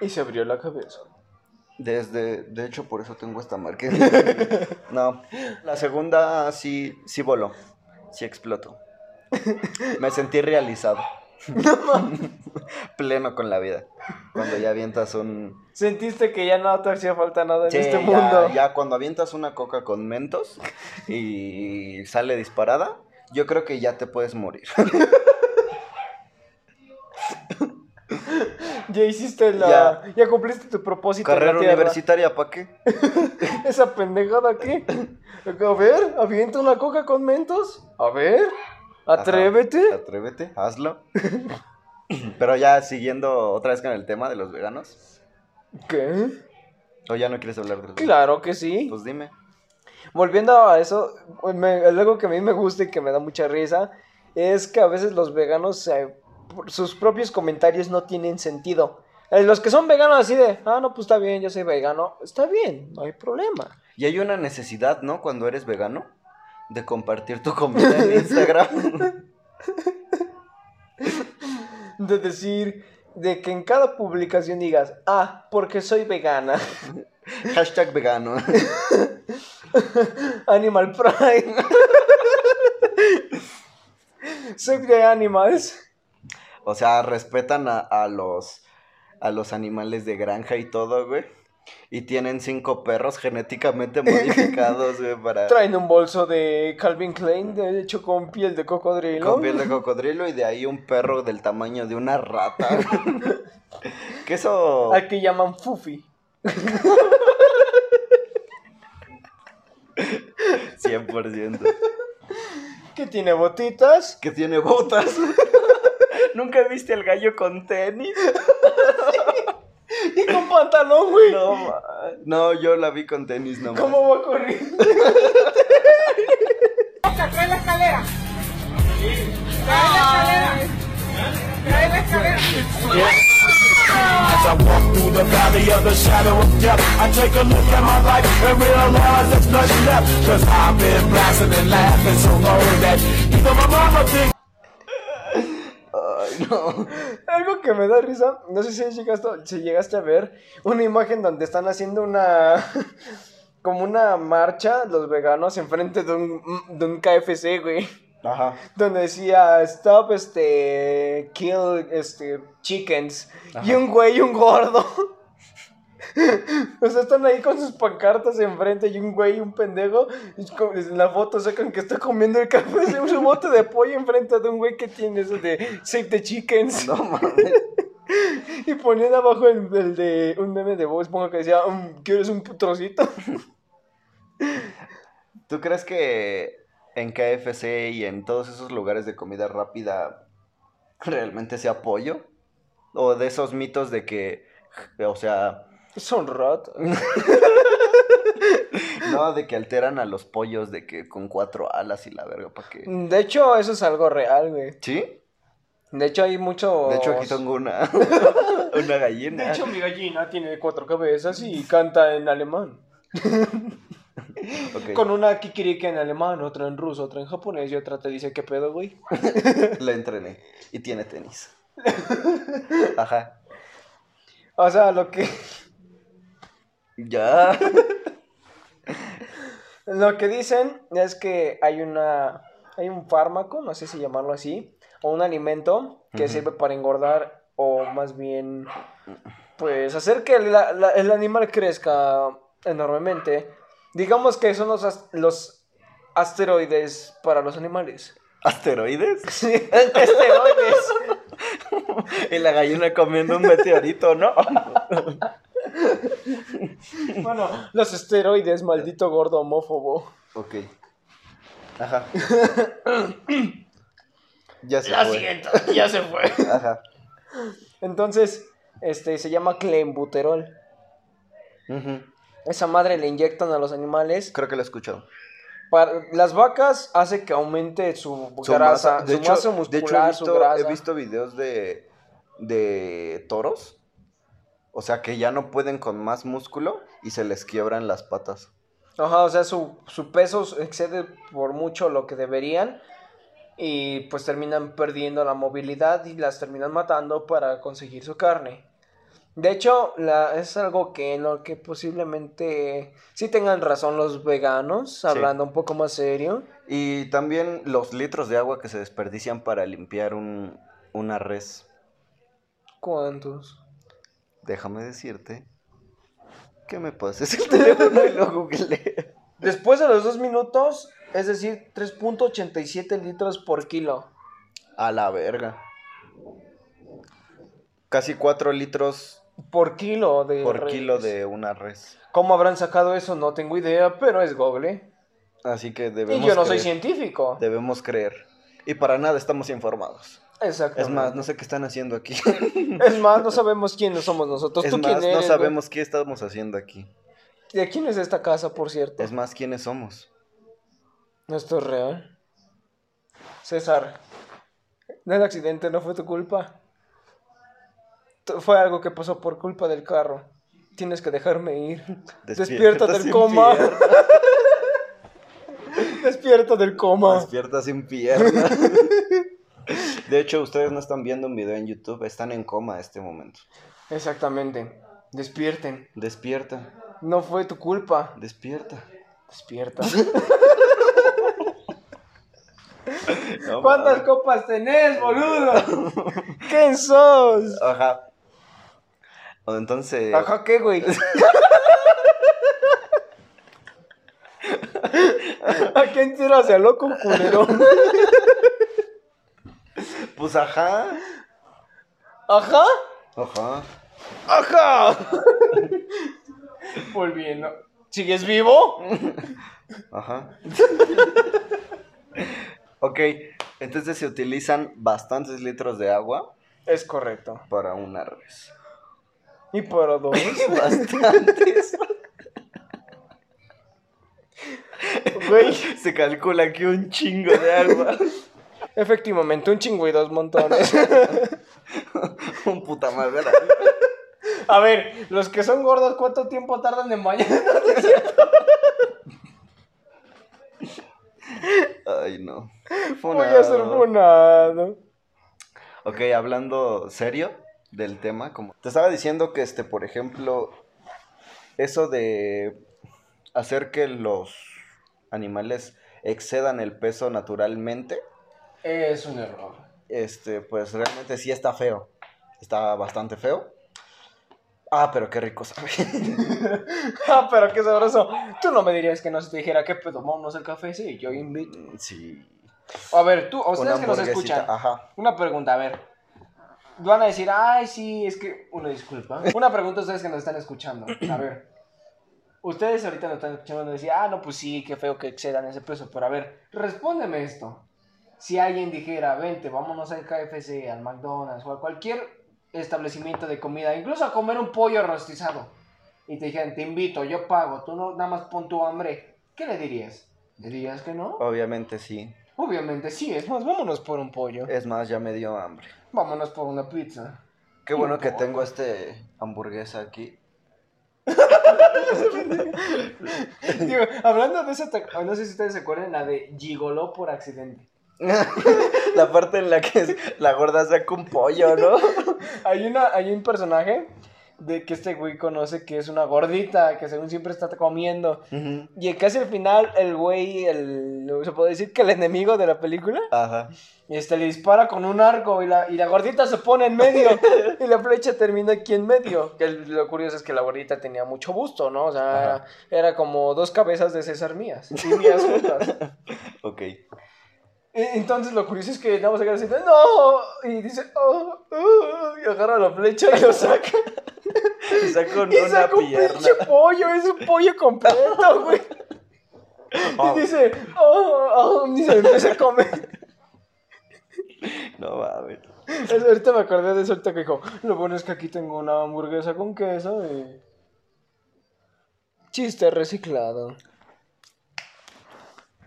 Speaker 2: Y se abrió la cabeza.
Speaker 1: Desde, de hecho, por eso tengo esta marca. no, la segunda sí, sí voló. Sí explotó. Me sentí realizado. Pleno con la vida. Cuando ya avientas un...
Speaker 2: Sentiste que ya no te hacía falta nada en este
Speaker 1: ya-
Speaker 2: mundo.
Speaker 1: Ya, cuando avientas una coca con mentos y sale disparada, yo creo que ya te puedes morir.
Speaker 2: Ya hiciste la. Ya, cumpliste tu propósito. en la
Speaker 1: Carrera universitaria, ¿para qué?
Speaker 2: ¿Esa pendejada qué? A ver, avienta una coca con mentos. A ver, atrévete.
Speaker 1: Ajá, Atrévete, hazlo. Pero ya siguiendo otra vez con el tema de los veganos.
Speaker 2: ¿Qué?
Speaker 1: ¿O ya no quieres hablar de los
Speaker 2: Claro que sí.
Speaker 1: Pues dime.
Speaker 2: Volviendo a eso, me- algo que a mí me gusta y que me da mucha risa es que a veces los veganos, por sus propios comentarios no tienen sentido. Eh, Los que son veganos así de, ah, no, pues está bien, yo soy vegano, está bien, no hay problema.
Speaker 1: Y hay una necesidad, ¿no? Cuando eres vegano, de compartir tu comida en Instagram.
Speaker 2: De decir, de que en cada publicación digas, ah, porque soy vegana.
Speaker 1: Hashtag vegano.
Speaker 2: Animal Pride. Save the animals.
Speaker 1: O sea, respetan a, a los a los animales de granja y todo, güey. Y tienen cinco perros genéticamente modificados, güey, para...
Speaker 2: Traen un bolso de Calvin Klein, de hecho con piel de cocodrilo.
Speaker 1: Con piel de cocodrilo y de ahí un perro del tamaño de una rata. que eso...
Speaker 2: Al que llaman Fufi.
Speaker 1: 100%.
Speaker 2: Que tiene botitas.
Speaker 1: Que tiene botas. ¿Nunca viste al gallo con tenis?
Speaker 2: Y con pantalón, güey.
Speaker 1: No, ma- no, yo la vi con tenis nomás.
Speaker 2: ¿Cómo va corriendo?
Speaker 6: Trae la escalera. Trae la escalera. Trae la escalera.
Speaker 5: As I walk through the valley of the shadow of death, I take a look at my life and realize there's nothing left. Cause I've been blasting and laughing so long that even my mama thinks.
Speaker 1: Ay, no.
Speaker 2: Algo que me da risa, no sé si llegaste, si llegaste a ver una imagen donde están haciendo una. como una marcha los veganos enfrente de un, de un KFC, güey.
Speaker 1: Ajá.
Speaker 2: Donde decía stop este kill este chickens y un güey un gordo. O sea, están ahí con sus pancartas enfrente y un güey y un pendejo. En la foto sacan que está comiendo el café, un bote de pollo enfrente de un güey que tiene eso de Save the Chickens.
Speaker 1: No mames.
Speaker 2: Y ponían abajo el, el de un meme de Bob Esponja que decía, "Mm, ¿quieres un trocito?
Speaker 1: ¿Tú crees que en KFC y en todos esos lugares de comida rápida realmente sea pollo? ¿O de esos mitos de que, o sea,
Speaker 2: Son ratas.
Speaker 1: no, de que alteran a los pollos de que con cuatro alas y la verga, ¿para qué?
Speaker 2: De hecho, eso es algo real, güey.
Speaker 1: ¿Sí?
Speaker 2: De hecho, hay mucho...
Speaker 1: De hecho, aquí tengo una, una gallina.
Speaker 2: De hecho, mi gallina tiene cuatro cabezas y canta en alemán. Con una kikiriki en alemán, otra en ruso, otra en japonés y otra te dice, ¿qué pedo, güey?
Speaker 1: la entrené. Y tiene tenis. Ajá.
Speaker 2: O sea, lo que,
Speaker 1: Ya.
Speaker 2: lo que dicen es que hay una... Hay un fármaco, no sé si llamarlo así, o un alimento que sirve para engordar o más bien, pues, hacer que la- la- el animal crezca enormemente. Digamos que son los, los asteroides para los animales.
Speaker 1: ¿Asteroides?
Speaker 2: Sí, asteroides.
Speaker 1: Y la gallina comiendo un meteorito, ¿no?
Speaker 2: Bueno, los esteroides, maldito gordo homófobo.
Speaker 1: Ok. Ajá. Ya se
Speaker 2: Lo
Speaker 1: fue.
Speaker 2: siento, ya se fue.
Speaker 1: Ajá.
Speaker 2: Entonces, este, se llama clenbuterol.
Speaker 1: Ujú.
Speaker 2: Esa madre le inyectan a los animales.
Speaker 1: Creo que lo he escuchado.
Speaker 2: Para, las vacas hace que aumente su,
Speaker 1: Su
Speaker 2: grasa,
Speaker 1: masa- de
Speaker 2: su
Speaker 1: hecho,
Speaker 2: masa
Speaker 1: de
Speaker 2: muscular,
Speaker 1: hecho, he
Speaker 2: su
Speaker 1: visto,
Speaker 2: grasa.
Speaker 1: he visto videos de, de toros. O sea, que ya no pueden con más músculo y se les quiebran las patas.
Speaker 2: Ajá, o sea, su, su peso excede por mucho lo que deberían. Y pues terminan perdiendo la movilidad y las terminan matando para conseguir su carne. De hecho, la, es algo que en lo que posiblemente sí tengan razón los veganos, hablando un poco más serio.
Speaker 1: Y también los litros de agua que se desperdician para limpiar un, una res.
Speaker 2: ¿Cuántos?
Speaker 1: Déjame decirte que me pases el teléfono y lo googleé.
Speaker 2: Después de los dos minutos, es decir, 3.87 litros por kilo.
Speaker 1: A la verga. Casi 4 litros
Speaker 2: Por kilo de
Speaker 1: por
Speaker 2: res.
Speaker 1: kilo de una res.
Speaker 2: ¿Cómo habrán sacado eso? No tengo idea, pero es Google.
Speaker 1: Así que
Speaker 2: Y
Speaker 1: debemos
Speaker 2: yo no soy científico.
Speaker 1: Debemos creer. Y para nada estamos informados.
Speaker 2: Exacto.
Speaker 1: Es más, no sé qué están haciendo aquí.
Speaker 2: Es más, no sabemos quiénes somos nosotros.
Speaker 1: Es
Speaker 2: ¿Tú
Speaker 1: más,
Speaker 2: quién eres?
Speaker 1: no
Speaker 2: güey?
Speaker 1: sabemos qué estamos haciendo aquí.
Speaker 2: ¿De quién es esta casa, por cierto?
Speaker 1: Es más, quiénes somos.
Speaker 2: ¿Esto es real? César, el accidente no fue tu culpa. Fue algo que pasó por culpa del carro. Tienes que dejarme ir. Despierta, del
Speaker 1: sin
Speaker 2: coma. Despierta del coma.
Speaker 1: Despierta sin pierna. De hecho, ustedes no están viendo un video en YouTube, están en coma a este momento.
Speaker 2: Exactamente. Despierten.
Speaker 1: Despierta,
Speaker 2: No fue tu culpa.
Speaker 1: despierta.
Speaker 2: Despierta.
Speaker 1: No
Speaker 2: ¿Cuántas copas tenés, boludo? ¿Quién sos?
Speaker 1: Ajá. Entonces,
Speaker 2: Ajá, ¿qué, güey? ¿A quién tiras de loco, culero?
Speaker 1: Pues ajá.
Speaker 2: Ajá.
Speaker 1: Ajá.
Speaker 2: Ajá. Volviendo. ¿Sigues vivo?
Speaker 1: Ajá. ok, entonces se utilizan bastantes litros de agua
Speaker 2: Es correcto.
Speaker 1: para una res.
Speaker 2: Y para dos.
Speaker 1: Bastantes.
Speaker 2: Güey.
Speaker 1: Se calcula que un chingo de agua.
Speaker 2: Efectivamente, un chingo y dos montones.
Speaker 1: un puta madre.
Speaker 2: A ver, los que son gordos, ¿cuánto tiempo tardan en bañar?
Speaker 1: Ay, no.
Speaker 2: Voy a ser
Speaker 1: funado. Ok, hablando serio del tema, como te estaba diciendo que este, por ejemplo, eso de hacer que los animales excedan el peso naturalmente,
Speaker 2: Es un error.
Speaker 1: este, pues realmente sí está feo. Está bastante feo. Ah, pero qué rico sabe.
Speaker 2: Ah, pero qué sabroso. Tú no me dirías que no se te dijera que vámonos al café. Sí, yo invito.
Speaker 1: sí.
Speaker 2: A ver, tú, ustedes que nos escuchan.
Speaker 1: Ajá.
Speaker 2: Una pregunta, a ver. Van a decir, ay, sí, es que. Una disculpa. Una pregunta a ustedes que nos están escuchando. A ver. Ustedes ahorita nos están escuchando y decir, ah, no, pues sí, qué feo que excedan ese peso. Pero a ver, respóndeme esto. Si alguien dijera, vente, vámonos al KFC, al McDonald's o a cualquier establecimiento de comida, incluso a comer un pollo rostizado, y te dijeran, te invito, yo pago, tú no, nada más pon tu hambre, ¿qué le dirías? ¿Le dirías que no?
Speaker 1: Obviamente sí.
Speaker 2: Obviamente sí, es más, vámonos por un pollo.
Speaker 1: Es más, ya me dio hambre.
Speaker 2: Vámonos por una pizza.
Speaker 1: Qué bueno que tengo este hamburguesa aquí.
Speaker 2: Digo, hablando de eso, te- no sé si ustedes se acuerdan la de Gigoló por accidente.
Speaker 1: la parte en la que la gorda saca un pollo, ¿no?
Speaker 2: Hay, una, hay un personaje de que este güey conoce que es una gordita, que según siempre está comiendo. Y casi al final, el güey, el, se puede decir que el enemigo de la película,
Speaker 1: Ajá.
Speaker 2: este, le dispara con un arco y la, y la gordita se pone en medio. y la flecha termina aquí en medio. El- lo curioso es que la gordita tenía mucho busto, ¿no? O sea, era como dos cabezas de César mías. Y mías juntas.
Speaker 1: Ok.
Speaker 2: Entonces lo curioso es que nada más queda así, no, y dice, oh, oh", y agarra la flecha y lo saca.
Speaker 1: Y saca
Speaker 2: Y
Speaker 1: una
Speaker 2: saca un
Speaker 1: pierna.
Speaker 2: pinche pollo, es un pollo completo, güey.
Speaker 1: Oh.
Speaker 2: Y dice, oh, oh, y se empieza a comer.
Speaker 1: No mames.
Speaker 2: Es- ahorita me acordé de eso, ahorita que dijo, lo bueno es que aquí tengo una hamburguesa con queso y... Chiste reciclado.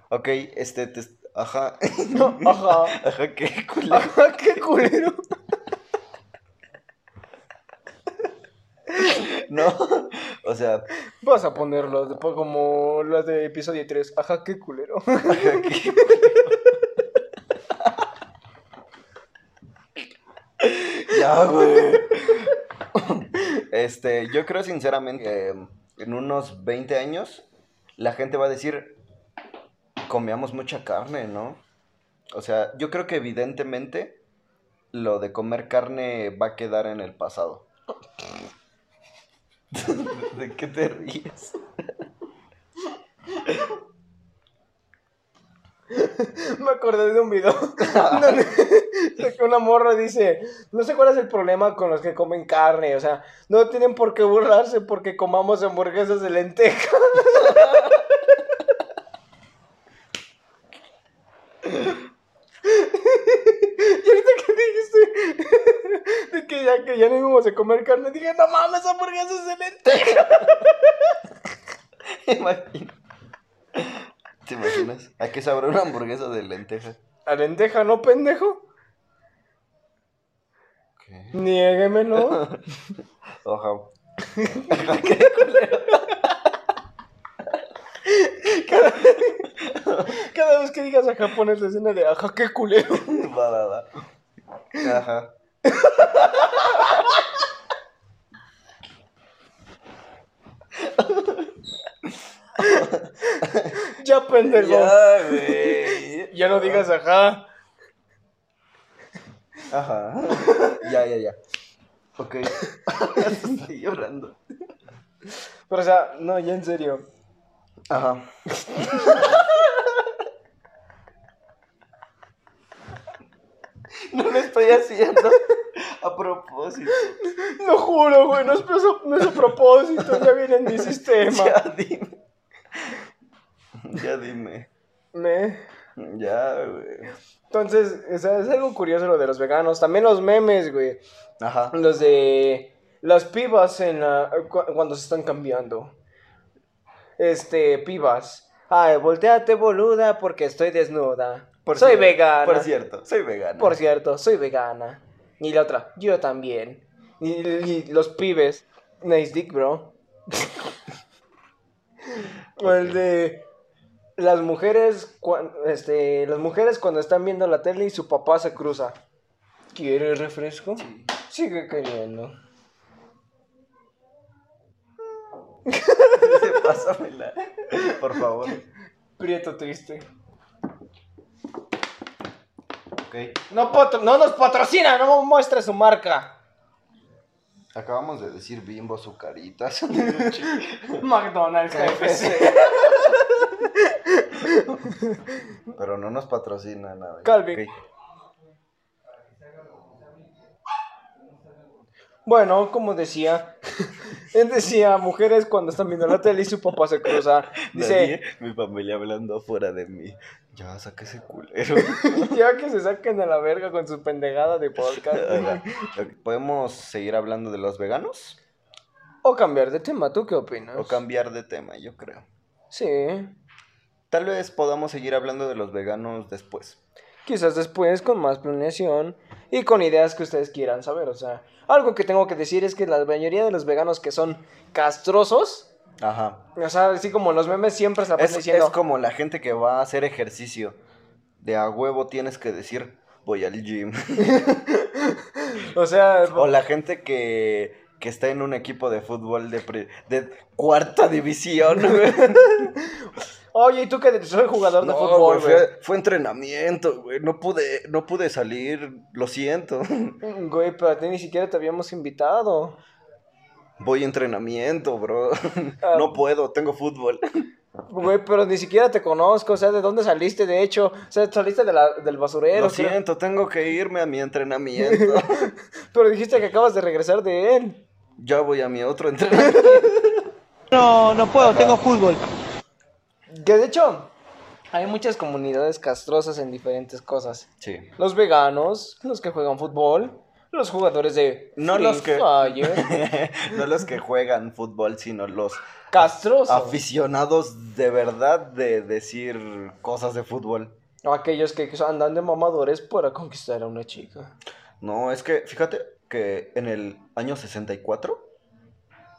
Speaker 1: Ok, este, te- ajá.
Speaker 2: Ajá.
Speaker 1: Ajá, qué culero.
Speaker 2: Ajá, qué culero.
Speaker 1: No, o sea,
Speaker 2: Vas a ponerlo después como las de episodio 3. Ajá, qué culero.
Speaker 1: ajá, qué Ya, güey. Este, yo creo sinceramente que en unos 20 años la gente va a decir, comíamos mucha carne, ¿no? O sea, yo creo que evidentemente lo de comer carne va a quedar en el pasado. ¿De qué te ríes?
Speaker 2: Me acordé de un video donde una morra dice, no sé cuál es el problema con los que comen carne, o sea, no tienen por qué burlarse porque comamos hamburguesas de lenteja. Y ahorita que ya, que ya no íbamos a comer carne, dije, no mames, hamburguesas de lenteja.
Speaker 1: Imagina. ¿Te imaginas? ¿A qué sabrá una hamburguesa de lenteja?
Speaker 2: ¿A lenteja no, pendejo?
Speaker 1: ¿Qué?
Speaker 2: Niéguemelo.
Speaker 1: Ajá.
Speaker 2: Cada vez que digas ajá, pones la escena de ajá, qué culero.
Speaker 1: Va, va, va. Ajá.
Speaker 2: Ya, pendejo. Ya, no digas ajá.
Speaker 1: Ajá. Ya, ya, ya. Ok. Estoy llorando.
Speaker 2: Pero, o sea, no, ya en serio.
Speaker 1: Ajá. No lo estoy haciendo a propósito.
Speaker 2: Lo juro, güey, no es, no es a propósito, ya viene en mi sistema.
Speaker 1: Ya dime. Ya dime.
Speaker 2: Me...
Speaker 1: Ya, güey.
Speaker 2: Entonces, sea, es algo curioso lo de los veganos. También los memes, güey.
Speaker 1: Ajá.
Speaker 2: Los de las pibas en la, cu- cuando se están cambiando. Este, pibas. Ay, volteate boluda porque estoy desnuda.
Speaker 1: Por
Speaker 2: soy vegana.
Speaker 1: Por cierto, soy vegana.
Speaker 2: Por cierto, soy vegana. Y la otra, yo también. Y, y los pibes, nice dick, bro. o el de las mujeres, este, las mujeres cuando están viendo la tele y su papá se cruza. ¿Quieres refresco? Sigue queriendo.
Speaker 1: Pásamela. Por favor.
Speaker 2: Prieto triste. No, patro- no nos patrocina, no muestre su marca.
Speaker 1: Acabamos de decir bimbo azucaritas.
Speaker 2: McDonald's, KFC.
Speaker 1: Pero no nos patrocina nada.
Speaker 2: Calvin.
Speaker 1: Ok.
Speaker 2: Bueno, como decía, él decía, mujeres cuando están viendo la tele y su papá se cruza. Dice,
Speaker 1: Nadie, mi familia hablando afuera de mí. Ya, saca ese culero.
Speaker 2: ya que se saquen a la verga con su pendejada de podcast.
Speaker 1: Ahora, ¿Podemos seguir hablando de los veganos?
Speaker 2: o cambiar de tema, ¿tú qué opinas?
Speaker 1: O cambiar de tema, yo creo.
Speaker 2: Sí,
Speaker 1: Tal vez podamos seguir hablando de los veganos después.
Speaker 2: quizás después con más planeación y con ideas que ustedes quieran saber. O sea, algo que tengo que decir es que la mayoría de los veganos que son castrosos,
Speaker 1: Ajá.
Speaker 2: o sea, así como los memes siempre se la
Speaker 1: Es,
Speaker 2: pasan diciendo...
Speaker 1: es como la gente que va a hacer ejercicio. De a huevo tienes que decir, voy al gym.
Speaker 2: O sea,
Speaker 1: o la gente que, que está en un equipo de fútbol de, de cuarta división.
Speaker 2: oye, ¿y tú que soy jugador de fútbol,
Speaker 1: fue entrenamiento, güey. No pude, no pude salir, lo siento.
Speaker 2: Güey, pero a ti ni siquiera te habíamos invitado.
Speaker 1: Voy a entrenamiento, bro.
Speaker 2: Ah.
Speaker 1: No puedo, tengo fútbol.
Speaker 2: Güey, pero ni siquiera te conozco, o sea, ¿de dónde saliste, de hecho? O sea, saliste de la- del basurero.
Speaker 1: Lo
Speaker 2: creo.
Speaker 1: siento, tengo que irme a mi entrenamiento.
Speaker 2: Pero dijiste que acabas de regresar de él.
Speaker 1: Ya voy a mi otro entrenamiento.
Speaker 7: No, no puedo, tengo fútbol.
Speaker 2: Que de hecho, hay muchas comunidades castrosas en diferentes cosas.
Speaker 1: Sí.
Speaker 2: Los veganos, los que juegan fútbol, los jugadores de
Speaker 1: No
Speaker 2: Free
Speaker 1: los que.
Speaker 2: Fire.
Speaker 1: no los que juegan fútbol, sino los
Speaker 2: Castrosos.
Speaker 1: aficionados de verdad de decir cosas de fútbol.
Speaker 2: Aquellos que andan de mamadores para conquistar a una chica.
Speaker 1: No, es que fíjate que en el año 64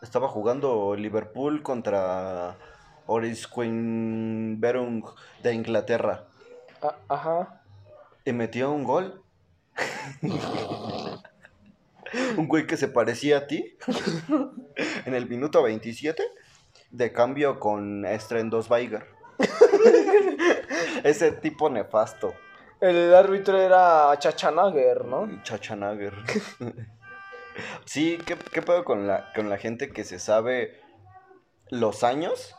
Speaker 1: estaba jugando Liverpool contra Oris Queenberung de Inglaterra
Speaker 2: Ah, ajá.
Speaker 1: y metió un gol. un güey que se parecía a ti en el minuto 27 de cambio con Strendosweiger. Ese tipo nefasto.
Speaker 2: El árbitro era Chachanager, ¿no?
Speaker 1: Chachanager. sí, ¿qué, qué pedo con la, con la gente que se sabe los años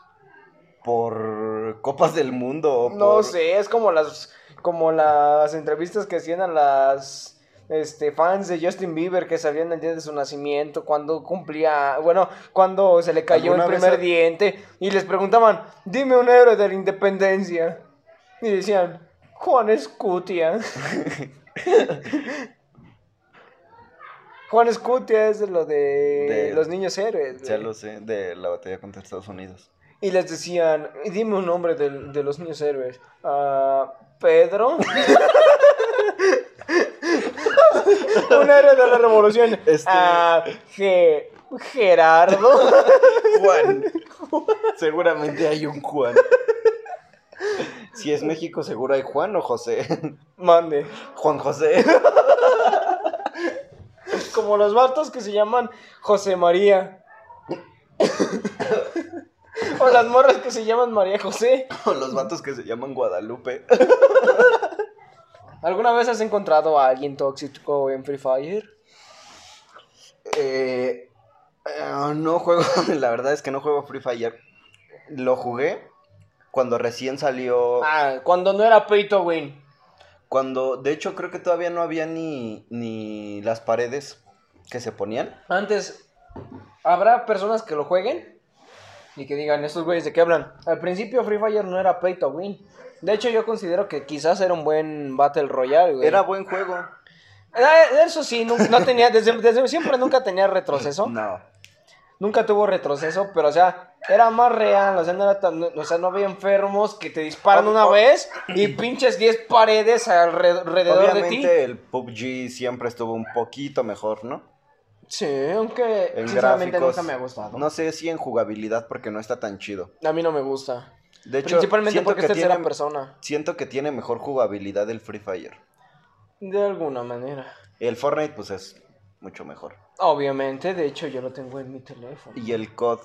Speaker 1: por Copas del Mundo? o
Speaker 2: No
Speaker 1: por-
Speaker 2: sé, es como las como las entrevistas que hacían a las este fans de Justin Bieber que salían el día de su nacimiento, cuando cumplía, bueno, cuando se le cayó el
Speaker 1: ¿Alguna vez
Speaker 2: primer diente y les preguntaban, "Dime un héroe de la independencia." Y decían, "Juan Escutia." Juan Escutia es de lo de,
Speaker 1: De-
Speaker 2: los niños héroes.
Speaker 1: Ya lo sé, de la batalla contra Estados Unidos.
Speaker 2: Y les decían, dime un nombre del- de, los niños héroes. Ah, Pedro. un héroe de la revolución.
Speaker 1: Este-
Speaker 2: Ge- Gerardo.
Speaker 1: Juan. Seguramente hay un Juan. Si es México, seguro hay Juan o José.
Speaker 2: Mande.
Speaker 1: Juan José.
Speaker 2: Como los vatos que se llaman José María. O las morras que se llaman María José.
Speaker 1: O los vatos que se llaman Guadalupe.
Speaker 2: ¿Alguna vez has encontrado a alguien tóxico en Free Fire?
Speaker 1: Eh, eh, no juego, la verdad es que no juego Free Fire. Lo jugué cuando recién salió.
Speaker 2: Ah, cuando no era pay to win.
Speaker 1: Cuando, de hecho, creo que todavía no había ni, ni las paredes que se ponían.
Speaker 2: Antes, habrá personas que lo jueguen y que digan, estos güeyes de qué hablan. Al principio Free Fire no era pay to win. De hecho, yo considero que quizás era un buen Battle Royale, güey.
Speaker 1: Era buen juego.
Speaker 2: Eh, Eso sí, no, no tenía, desde, desde siempre nunca tenía retroceso.
Speaker 1: No.
Speaker 2: Nunca tuvo retroceso, pero o sea, era más real, o sea, no era tan, o sea, no había enfermos que te disparan una vez y pinches 10 paredes alre- alrededor de ti.
Speaker 1: Obviamente el PUBG siempre estuvo un poquito mejor, ¿no?
Speaker 2: Sí, aunque
Speaker 1: En
Speaker 2: sinceramente
Speaker 1: gráficos.
Speaker 2: nunca me ha gustado.
Speaker 1: No sé si en jugabilidad porque no está tan chido.
Speaker 2: A mí no me gusta.
Speaker 1: De hecho,
Speaker 2: Principalmente porque es tercera persona.
Speaker 1: Siento que tiene mejor jugabilidad el Free Fire.
Speaker 2: De alguna manera.
Speaker 1: El Fortnite, pues es mucho mejor.
Speaker 2: Obviamente, de hecho yo lo tengo en mi teléfono.
Speaker 1: Y el COD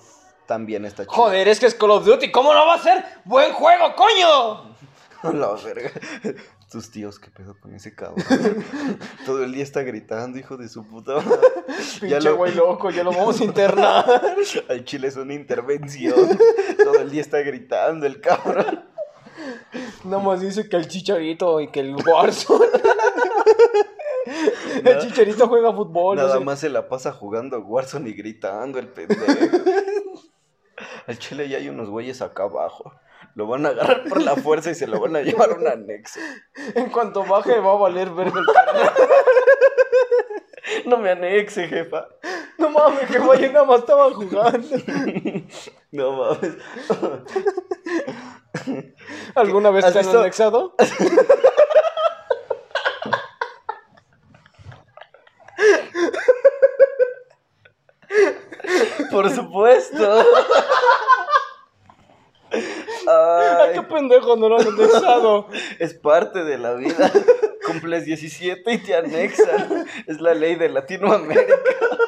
Speaker 1: también está chido.
Speaker 2: Joder, es que es Call of Duty, ¿cómo no va a ser buen juego, coño?
Speaker 1: La verga. Tus tíos, qué pedo con ese cabrón. Todo el día está gritando, hijo de su puta. madre.
Speaker 2: Pinche
Speaker 1: lo-
Speaker 2: güey loco, ya lo vamos a internar.
Speaker 1: Al chile es una intervención. Todo el día está gritando el cabrón.
Speaker 2: Nada más dice que el chicharito y que el Warzone. el chicharito juega fútbol. no
Speaker 1: Nada
Speaker 2: sé.
Speaker 1: más se la pasa jugando Warzone y gritando el pendejo. Al chile ya hay unos güeyes acá abajo. Lo van a agarrar por la fuerza y se lo van a llevar a un anexo.
Speaker 2: En cuanto baje va a valer verga el carnal.
Speaker 1: No me anexe, jefa.
Speaker 2: No mames, que güey nada más estaba jugando.
Speaker 1: No mames.
Speaker 2: ¿Alguna vez
Speaker 1: ¿Has
Speaker 2: te han
Speaker 1: visto?
Speaker 2: anexado?
Speaker 1: Por supuesto.
Speaker 2: Pendejo, no lo han anexado.
Speaker 1: es parte de la vida. Cumples 17 y te anexan. Es la ley de Latinoamérica.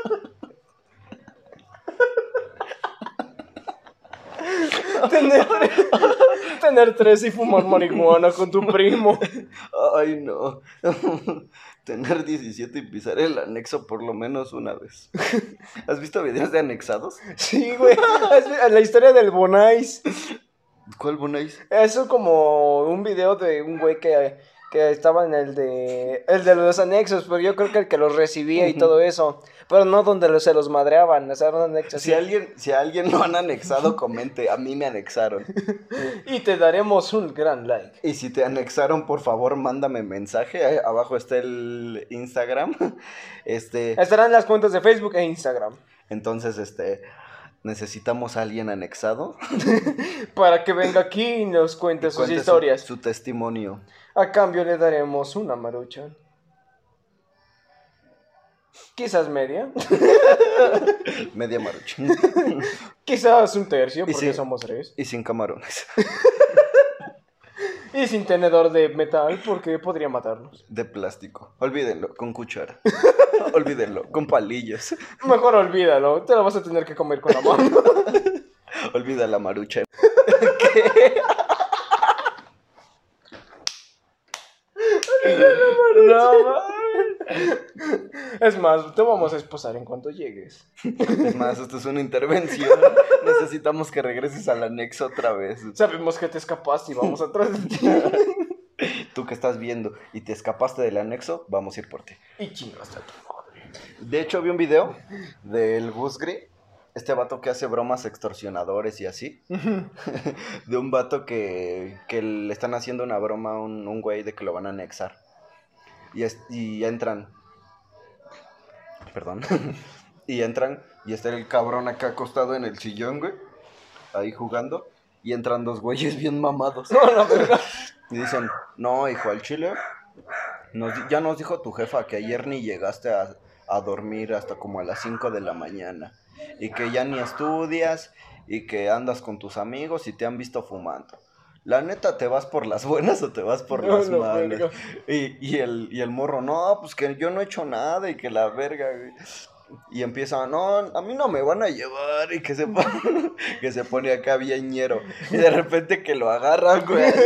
Speaker 2: tener, tener tres y fumar marihuana con tu primo.
Speaker 1: Ay, no. Tener 17 y pisar el anexo por lo menos una vez. ¿Has visto videos de anexados?
Speaker 2: Sí, güey. La historia del Bonais.
Speaker 1: ¿Cuál Bonais?
Speaker 2: Eso como un video de un güey que, que estaba en el de el de los anexos, pero yo creo que el que los recibía y todo eso, pero no donde los- se los madreaban, o sea, eran anexos.
Speaker 1: Si alguien, si alguien lo han anexado, comente. A mí me anexaron.
Speaker 2: Y te daremos un gran like.
Speaker 1: Y si te anexaron, por favor, mándame mensaje. Ahí Abajo está el Instagram. Este,
Speaker 2: Estarán las cuentas de Facebook e Instagram
Speaker 1: entonces, este, necesitamos a alguien anexado.
Speaker 2: para que venga aquí y nos cuente sus
Speaker 1: Cuente
Speaker 2: historias.
Speaker 1: Su, testimonio.
Speaker 2: A cambio le daremos una maruchan. Quizás media.
Speaker 1: Media marucha.
Speaker 2: Quizás un tercio, porque somos tres.
Speaker 1: y sin camarones.
Speaker 2: Y sin tenedor de metal, porque podría matarnos.
Speaker 1: De plástico. Olvídenlo, con cuchara. Olvídenlo, con palillos.
Speaker 2: Mejor olvídalo, te lo vas a tener que comer con la mano.
Speaker 1: Olvida la marucha.
Speaker 2: No, mames. Es más, te vamos a esposar en cuanto llegues.
Speaker 1: Es más, esto es una intervención. Necesitamos que regreses al anexo otra vez.
Speaker 2: Sabemos que te escapaste y vamos atrás de ti.
Speaker 1: Tú que estás viendo y te escapaste del anexo, vamos a ir por ti.
Speaker 2: Y chingaste a tu madre.
Speaker 1: De hecho, vi un video del Gusgri, este vato que hace bromas extorsionadores y así. de un vato que, que le están haciendo una broma a un, un güey de que lo van a anexar. Y, es- y entran. Perdón. y entran y está el cabrón acá acostado en el sillón, güey. ahí jugando y entran dos güeyes bien mamados.
Speaker 2: No.
Speaker 1: Y dicen, no, hijo, al chile, nos ya nos dijo tu jefa que ayer ni llegaste a, a dormir hasta como a las 5 de la mañana. Y que ya ni estudias y que andas con tus amigos y te han visto fumando. La neta, ¿te vas por las buenas o te vas por
Speaker 2: No,
Speaker 1: las
Speaker 2: la
Speaker 1: malas? Y, y, el, y el morro, no, pues que yo no he hecho nada y que la verga, güey. Y empieza, no, a mí no me van a llevar y que se, pone, que se pone acá. Y de repente que lo agarran, güey. así.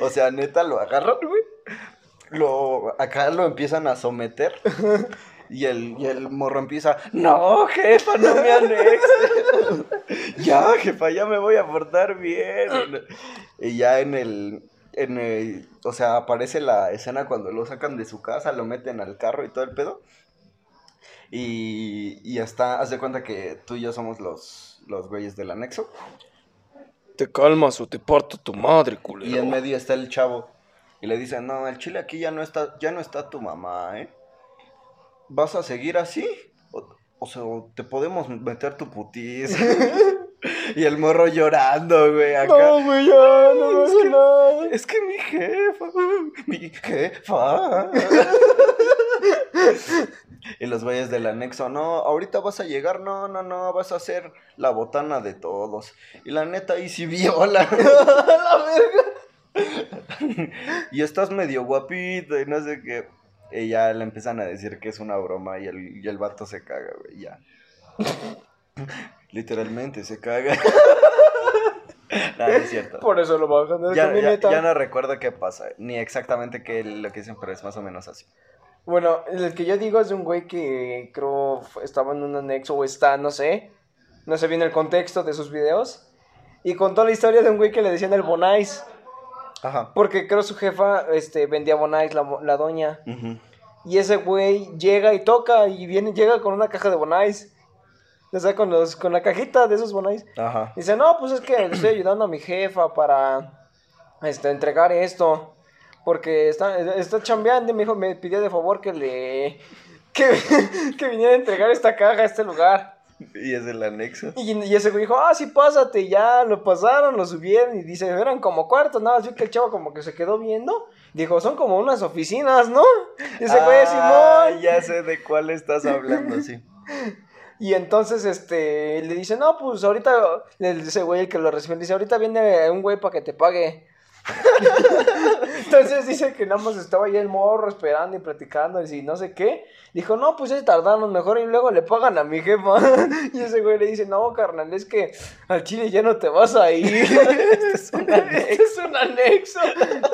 Speaker 1: O sea, neta, lo agarran, güey. Lo, acá lo empiezan a someter. Y el, y el morro empieza, no, jefa, no me anexe. ya, jefa, ya me voy a portar bien. Y ya en el, en el, o sea, aparece la escena cuando lo sacan de su casa, lo meten al carro y todo el pedo. Y, y está, haz de cuenta que tú y yo somos los, los güeyes del anexo.
Speaker 2: Te calmas o te parto tu madre, culero.
Speaker 1: Y en medio está el chavo. Y le dicen, no, el chile aquí ya no está, ya no está tu mamá, ¿eh? ¿Vas a seguir así? O, o sea, te podemos meter tu putis. y el morro llorando, güey, acá.
Speaker 2: No, güey, ya, no
Speaker 1: es que-
Speaker 2: nada.
Speaker 1: Es que mi jefa, mi jefa. y los güeyes del anexo, no, ahorita vas a llegar, no, no, no, vas a ser la botana de todos. Y la neta, ahí sí viola.
Speaker 2: la verga.
Speaker 1: y estás medio guapito y no sé qué. Y ya le empiezan a decir que es una broma y el, y el vato se caga, güey, ya. Literalmente se caga. no, no es cierto.
Speaker 2: Por eso lo bajan de
Speaker 1: Ya, ya,
Speaker 2: camioneta.
Speaker 1: ya no recuerdo qué pasa, ni exactamente qué lo que dicen, pero es más o menos así.
Speaker 2: Bueno, el que yo digo es de un güey que creo estaba en un anexo o está, no sé. No sé bien el contexto de sus videos. Y contó la historia de un güey que le decían el Bonais.
Speaker 1: Ajá.
Speaker 2: Porque creo su jefa este, vendía Bonais, la, la doña. Y ese güey llega y toca y viene, llega con una caja de Bonais. O sea, con, los, con la cajita de esos Bonais.
Speaker 1: Ajá.
Speaker 2: Dice, no, pues es que le estoy ayudando a mi jefa para este, entregar esto. Porque está, está chambeando y me dijo, me pidió de favor que le... Que, que viniera a entregar esta caja a este lugar.
Speaker 1: Y es el anexo.
Speaker 2: Y, y ese güey dijo, ah, sí, pásate. Y Ya lo pasaron, lo subieron. Y dice, eran como cuartos. Nada más que el chavo como que se quedó viendo. Dijo, son como unas oficinas, ¿no? Y ese güey,
Speaker 1: Ah,
Speaker 2: Simón.
Speaker 1: ya sé de cuál estás hablando, sí.
Speaker 2: Y entonces, este, le dice, no, pues ahorita, le dice güey el que lo recibe, dice, ahorita viene un güey para que te pague. Entonces dice que nada más estaba ahí el morro esperando y platicando y no sé qué. Dijo, no, pues es tardaron mejor y luego le pagan a mi jefa. y ese güey le dice, no, carnal, es que al chile ya no te vas a ir. este es un anexo. Este es un anexo.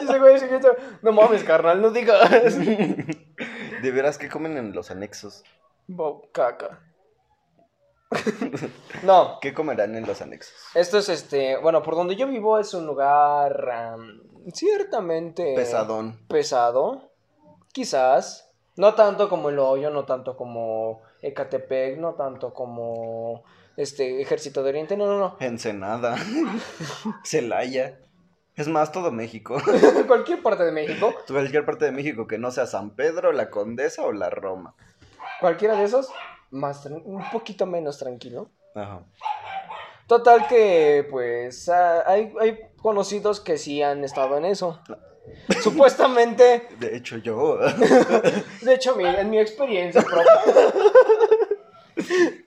Speaker 2: y ese güey dice, no mames, carnal, no digas.
Speaker 1: De veras, ¿qué comen en los anexos?
Speaker 2: Bo- caca. No,
Speaker 1: ¿Qué comerán en los anexos?
Speaker 2: Esto es este, bueno, por donde yo vivo es un lugar am, ciertamente
Speaker 1: Pesadón.
Speaker 2: pesado, quizás, no tanto como el hoyo, no tanto como Ecatepec, no tanto como este Ejército de Oriente, no, no, no,
Speaker 1: Ensenada. Celaya. Es más, todo México.
Speaker 2: cualquier parte de México,
Speaker 1: Cualquier parte de México que no sea San Pedro, la Condesa o la Roma.
Speaker 2: cualquiera de esos, más un poquito menos tranquilo.
Speaker 1: Ajá.
Speaker 2: Total que, pues, hay, hay conocidos que sí han estado en eso. Supuestamente
Speaker 1: De hecho, yo.
Speaker 2: De hecho, mi- en mi experiencia propia.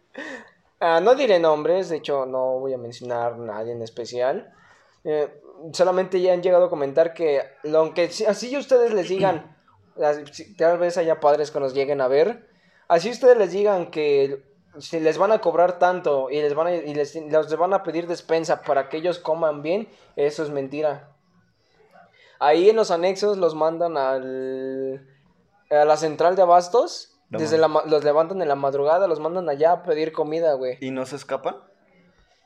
Speaker 2: Ah, no diré nombres, de hecho, no voy a mencionar a nadie en especial. Eh, solamente ya han llegado a comentar que, aunque así ustedes les digan, tal vez haya padres que nos lleguen a ver, así ustedes les digan que si les van a cobrar tanto y les van a, y les, les van a pedir despensa para que ellos coman bien, eso es mentira. Ahí en los anexos los mandan al, a la central de abastos.
Speaker 1: No
Speaker 2: Desde la, los levantan en la madrugada, los mandan allá a pedir comida, güey.
Speaker 1: ¿Y no se escapan?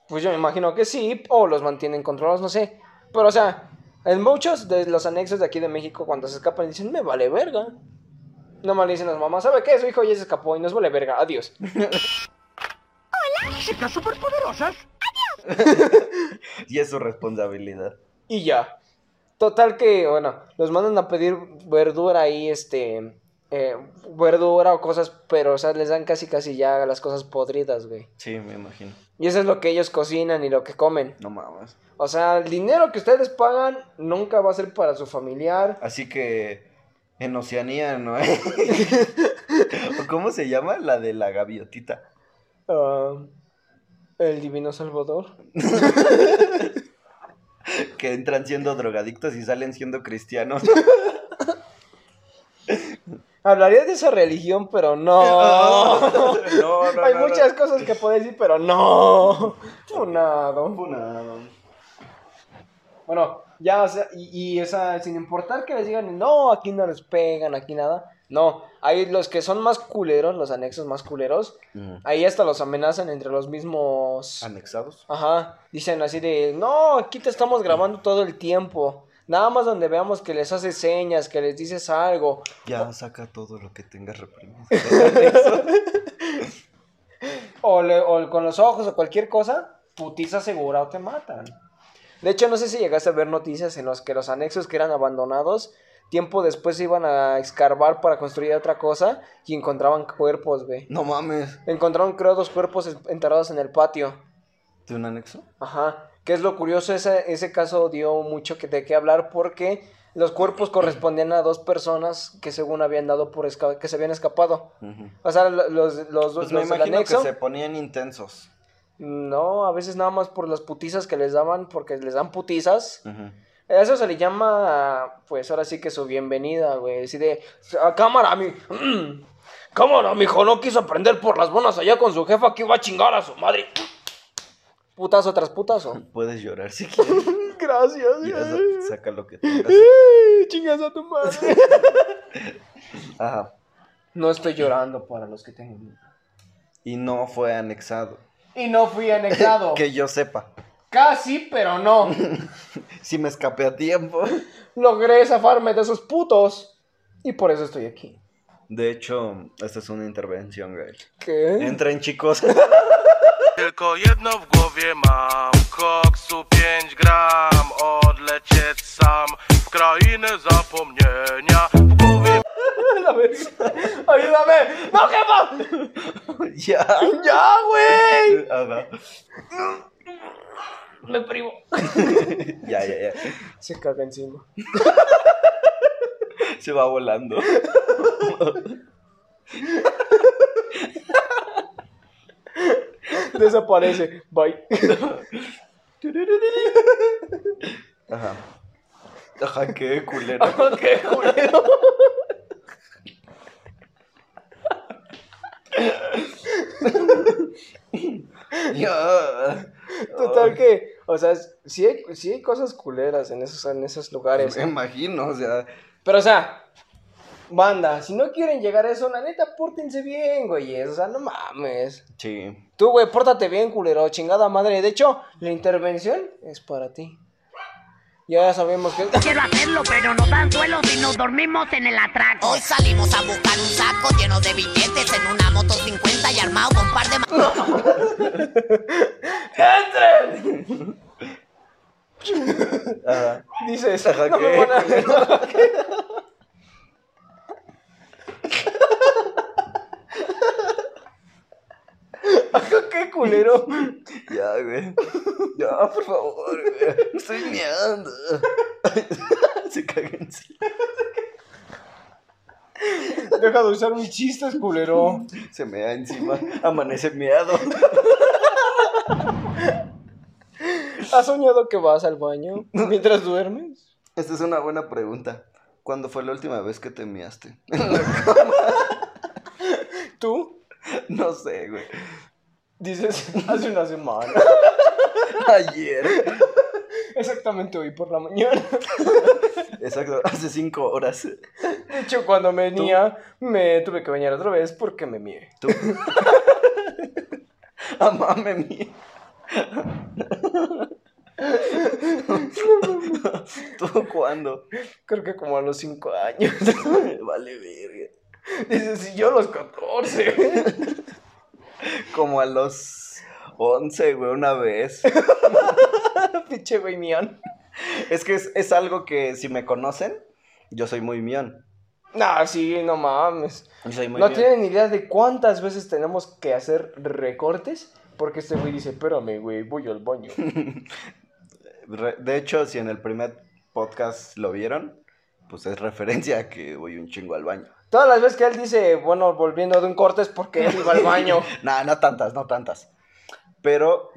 Speaker 2: Pues yo me imagino que sí, o los mantienen controlados, no sé. Pero, o sea, en muchos de los anexos de aquí de México, cuando se escapan, dicen, me vale verga. No mal dicen las mamás, ¿sabe qué? Su hijo ya se escapó y nos vale verga, adiós.
Speaker 5: Chicas superpoderosas.
Speaker 1: Y es su responsabilidad.
Speaker 2: Y ya. Total que, bueno, los mandan a pedir verdura ahí, este, eh, verdura o cosas, pero, o sea, les dan casi casi ya las cosas podridas, güey.
Speaker 1: Sí, me imagino.
Speaker 2: Y eso es lo que ellos cocinan y lo que comen.
Speaker 1: No mames.
Speaker 2: O sea, el dinero que ustedes pagan nunca va a ser para su familiar.
Speaker 1: Así que en Oceanía, ¿no? ¿O ¿Cómo se llama? La de la gaviotita.
Speaker 2: Ah, el divino Salvador.
Speaker 1: Que entran siendo drogadictos y salen siendo cristianos.
Speaker 2: Hablaría de esa religión, pero no.
Speaker 1: no, no,
Speaker 2: Hay muchas
Speaker 1: no.
Speaker 2: cosas que puedo decir, pero no. Funado.
Speaker 1: Funado.
Speaker 2: Bueno, ya, o sea, y, y esa, sin importar que les digan, no, aquí no les pegan, aquí nada. No, hay los que son más culeros, los anexos más culeros.
Speaker 1: Mm.
Speaker 2: Ahí hasta los amenazan entre los mismos.
Speaker 1: ¿Anexados?
Speaker 2: Ajá, dicen así de, no, aquí te estamos grabando todo el tiempo. Nada más donde veamos que les haces señas, que les dices algo.
Speaker 1: Ya saca todo lo que tengas reprimido.
Speaker 2: O, le- o con los ojos o cualquier cosa, putiza segura o te matan. De hecho, no sé si llegaste a ver noticias en los que los anexos que eran abandonados, tiempo después se iban a escarbar para construir otra cosa y encontraban cuerpos, güey.
Speaker 1: No mames.
Speaker 2: Encontraron, creo, dos cuerpos enterrados en el patio.
Speaker 1: ¿De un anexo?
Speaker 2: Ajá. ¿Qué es lo curioso? Ese, ese caso dio mucho que, de qué hablar porque los cuerpos correspondían a dos personas que según habían dado por esca- que se habían escapado. O sea, lo- los, los, los,
Speaker 1: Pues me
Speaker 2: los del
Speaker 1: imagino
Speaker 2: anexo.
Speaker 1: que se ponían intensos.
Speaker 2: No, a veces nada más por las putizas que les daban, porque les dan putizas. A Eso se le llama, pues ahora sí que su bienvenida, güey. Así de, "Ah, cámara, mi. cámara, mijo, no quiso aprender por las buenas allá con su jefa que iba a chingar a su madre. Putazo tras putazo.
Speaker 1: Puedes llorar si quieres.
Speaker 2: Gracias,
Speaker 1: sa- saca lo que tengas.
Speaker 2: Chingas a tu madre.
Speaker 1: Ajá.
Speaker 2: No estoy llorando para los que tengan.
Speaker 1: Y no fue anexado.
Speaker 2: Y no fui anexado.
Speaker 1: Que yo sepa.
Speaker 2: Casi, pero no.
Speaker 1: Si me escapé a tiempo.
Speaker 2: Logré zafarme de esos putos. Y por eso estoy aquí.
Speaker 1: De hecho, esta es una intervención, güey.
Speaker 2: ¿Qué?
Speaker 1: Entren, chicos.
Speaker 8: Tylko jedno w głowie mam Koksu 5 gram Odlecieć sam W krainę zapomnienia W głowie
Speaker 2: La verga. ¡Ayúdame! ¡No, jefa!
Speaker 1: ya.
Speaker 2: ¡Ya, güey!
Speaker 1: Ajá.
Speaker 2: Me privo.
Speaker 1: Ya, ya, ya.
Speaker 2: Se caga encima.
Speaker 1: Se va volando.
Speaker 2: Desaparece. Bye.
Speaker 1: Ajá. Ajá, qué culero.
Speaker 2: ¡Qué culero! Total que, o sea, sí hay, sí hay cosas culeras en esos, en esos lugares.
Speaker 1: Me imagino, o sea.
Speaker 2: Pero, o sea, banda, si no quieren llegar a eso, la neta, pórtense bien, güey. O sea, no mames.
Speaker 1: Sí.
Speaker 2: Tú, güey, pórtate bien, culero, chingada madre. De hecho, la intervención es para ti. Ya sabemos que...
Speaker 9: Quiero hacerlo, pero nos dan suelos y nos dormimos en el atraco.
Speaker 10: Hoy salimos a buscar un saco lleno de billetes en una moto 50 y armado con un par de... ma-
Speaker 1: Ajá.
Speaker 2: Dices,
Speaker 1: Ajá,
Speaker 2: no me van a... Ajá, qué culero.
Speaker 1: Ya, güey. Ya, por favor, güey. Estoy meando. Se caga encima.
Speaker 2: Deja de usar mis chistes, culero.
Speaker 1: Se me da encima. Amanece meado.
Speaker 2: ¿Has soñado que vas al baño mientras duermes?
Speaker 1: Esta es una buena pregunta. ¿Cuándo fue la última vez que te measte?
Speaker 2: ¿Tú?
Speaker 1: No sé, güey.
Speaker 2: Dices, hace una semana.
Speaker 1: Ayer.
Speaker 2: Exactamente hoy por la mañana.
Speaker 1: Exacto, hace cinco horas.
Speaker 2: De hecho, cuando venía, me tuve que bañar otra vez porque me mié.
Speaker 1: Tú. Amame mía. ¿Tú cuándo?
Speaker 2: Creo que como a los 5 años.
Speaker 1: Vale, verga.
Speaker 2: Dices, si yo a los 14.
Speaker 1: Como a los 11, güey, una vez.
Speaker 2: Pinche güey mión.
Speaker 1: Es que es, es algo que si me conocen, yo soy muy mión.
Speaker 2: Nah, sí, no mames.
Speaker 1: Soy muy
Speaker 2: no
Speaker 1: bien.
Speaker 2: tienen idea de cuántas veces tenemos que hacer recortes. Porque este güey dice, espérame, güey, voy al baño.
Speaker 1: De hecho, si en el primer podcast lo vieron, pues es referencia a que voy un chingo al baño.
Speaker 2: Todas las veces que él dice, bueno, volviendo de un corte es porque él iba al baño.
Speaker 1: no, no tantas, no tantas. Pero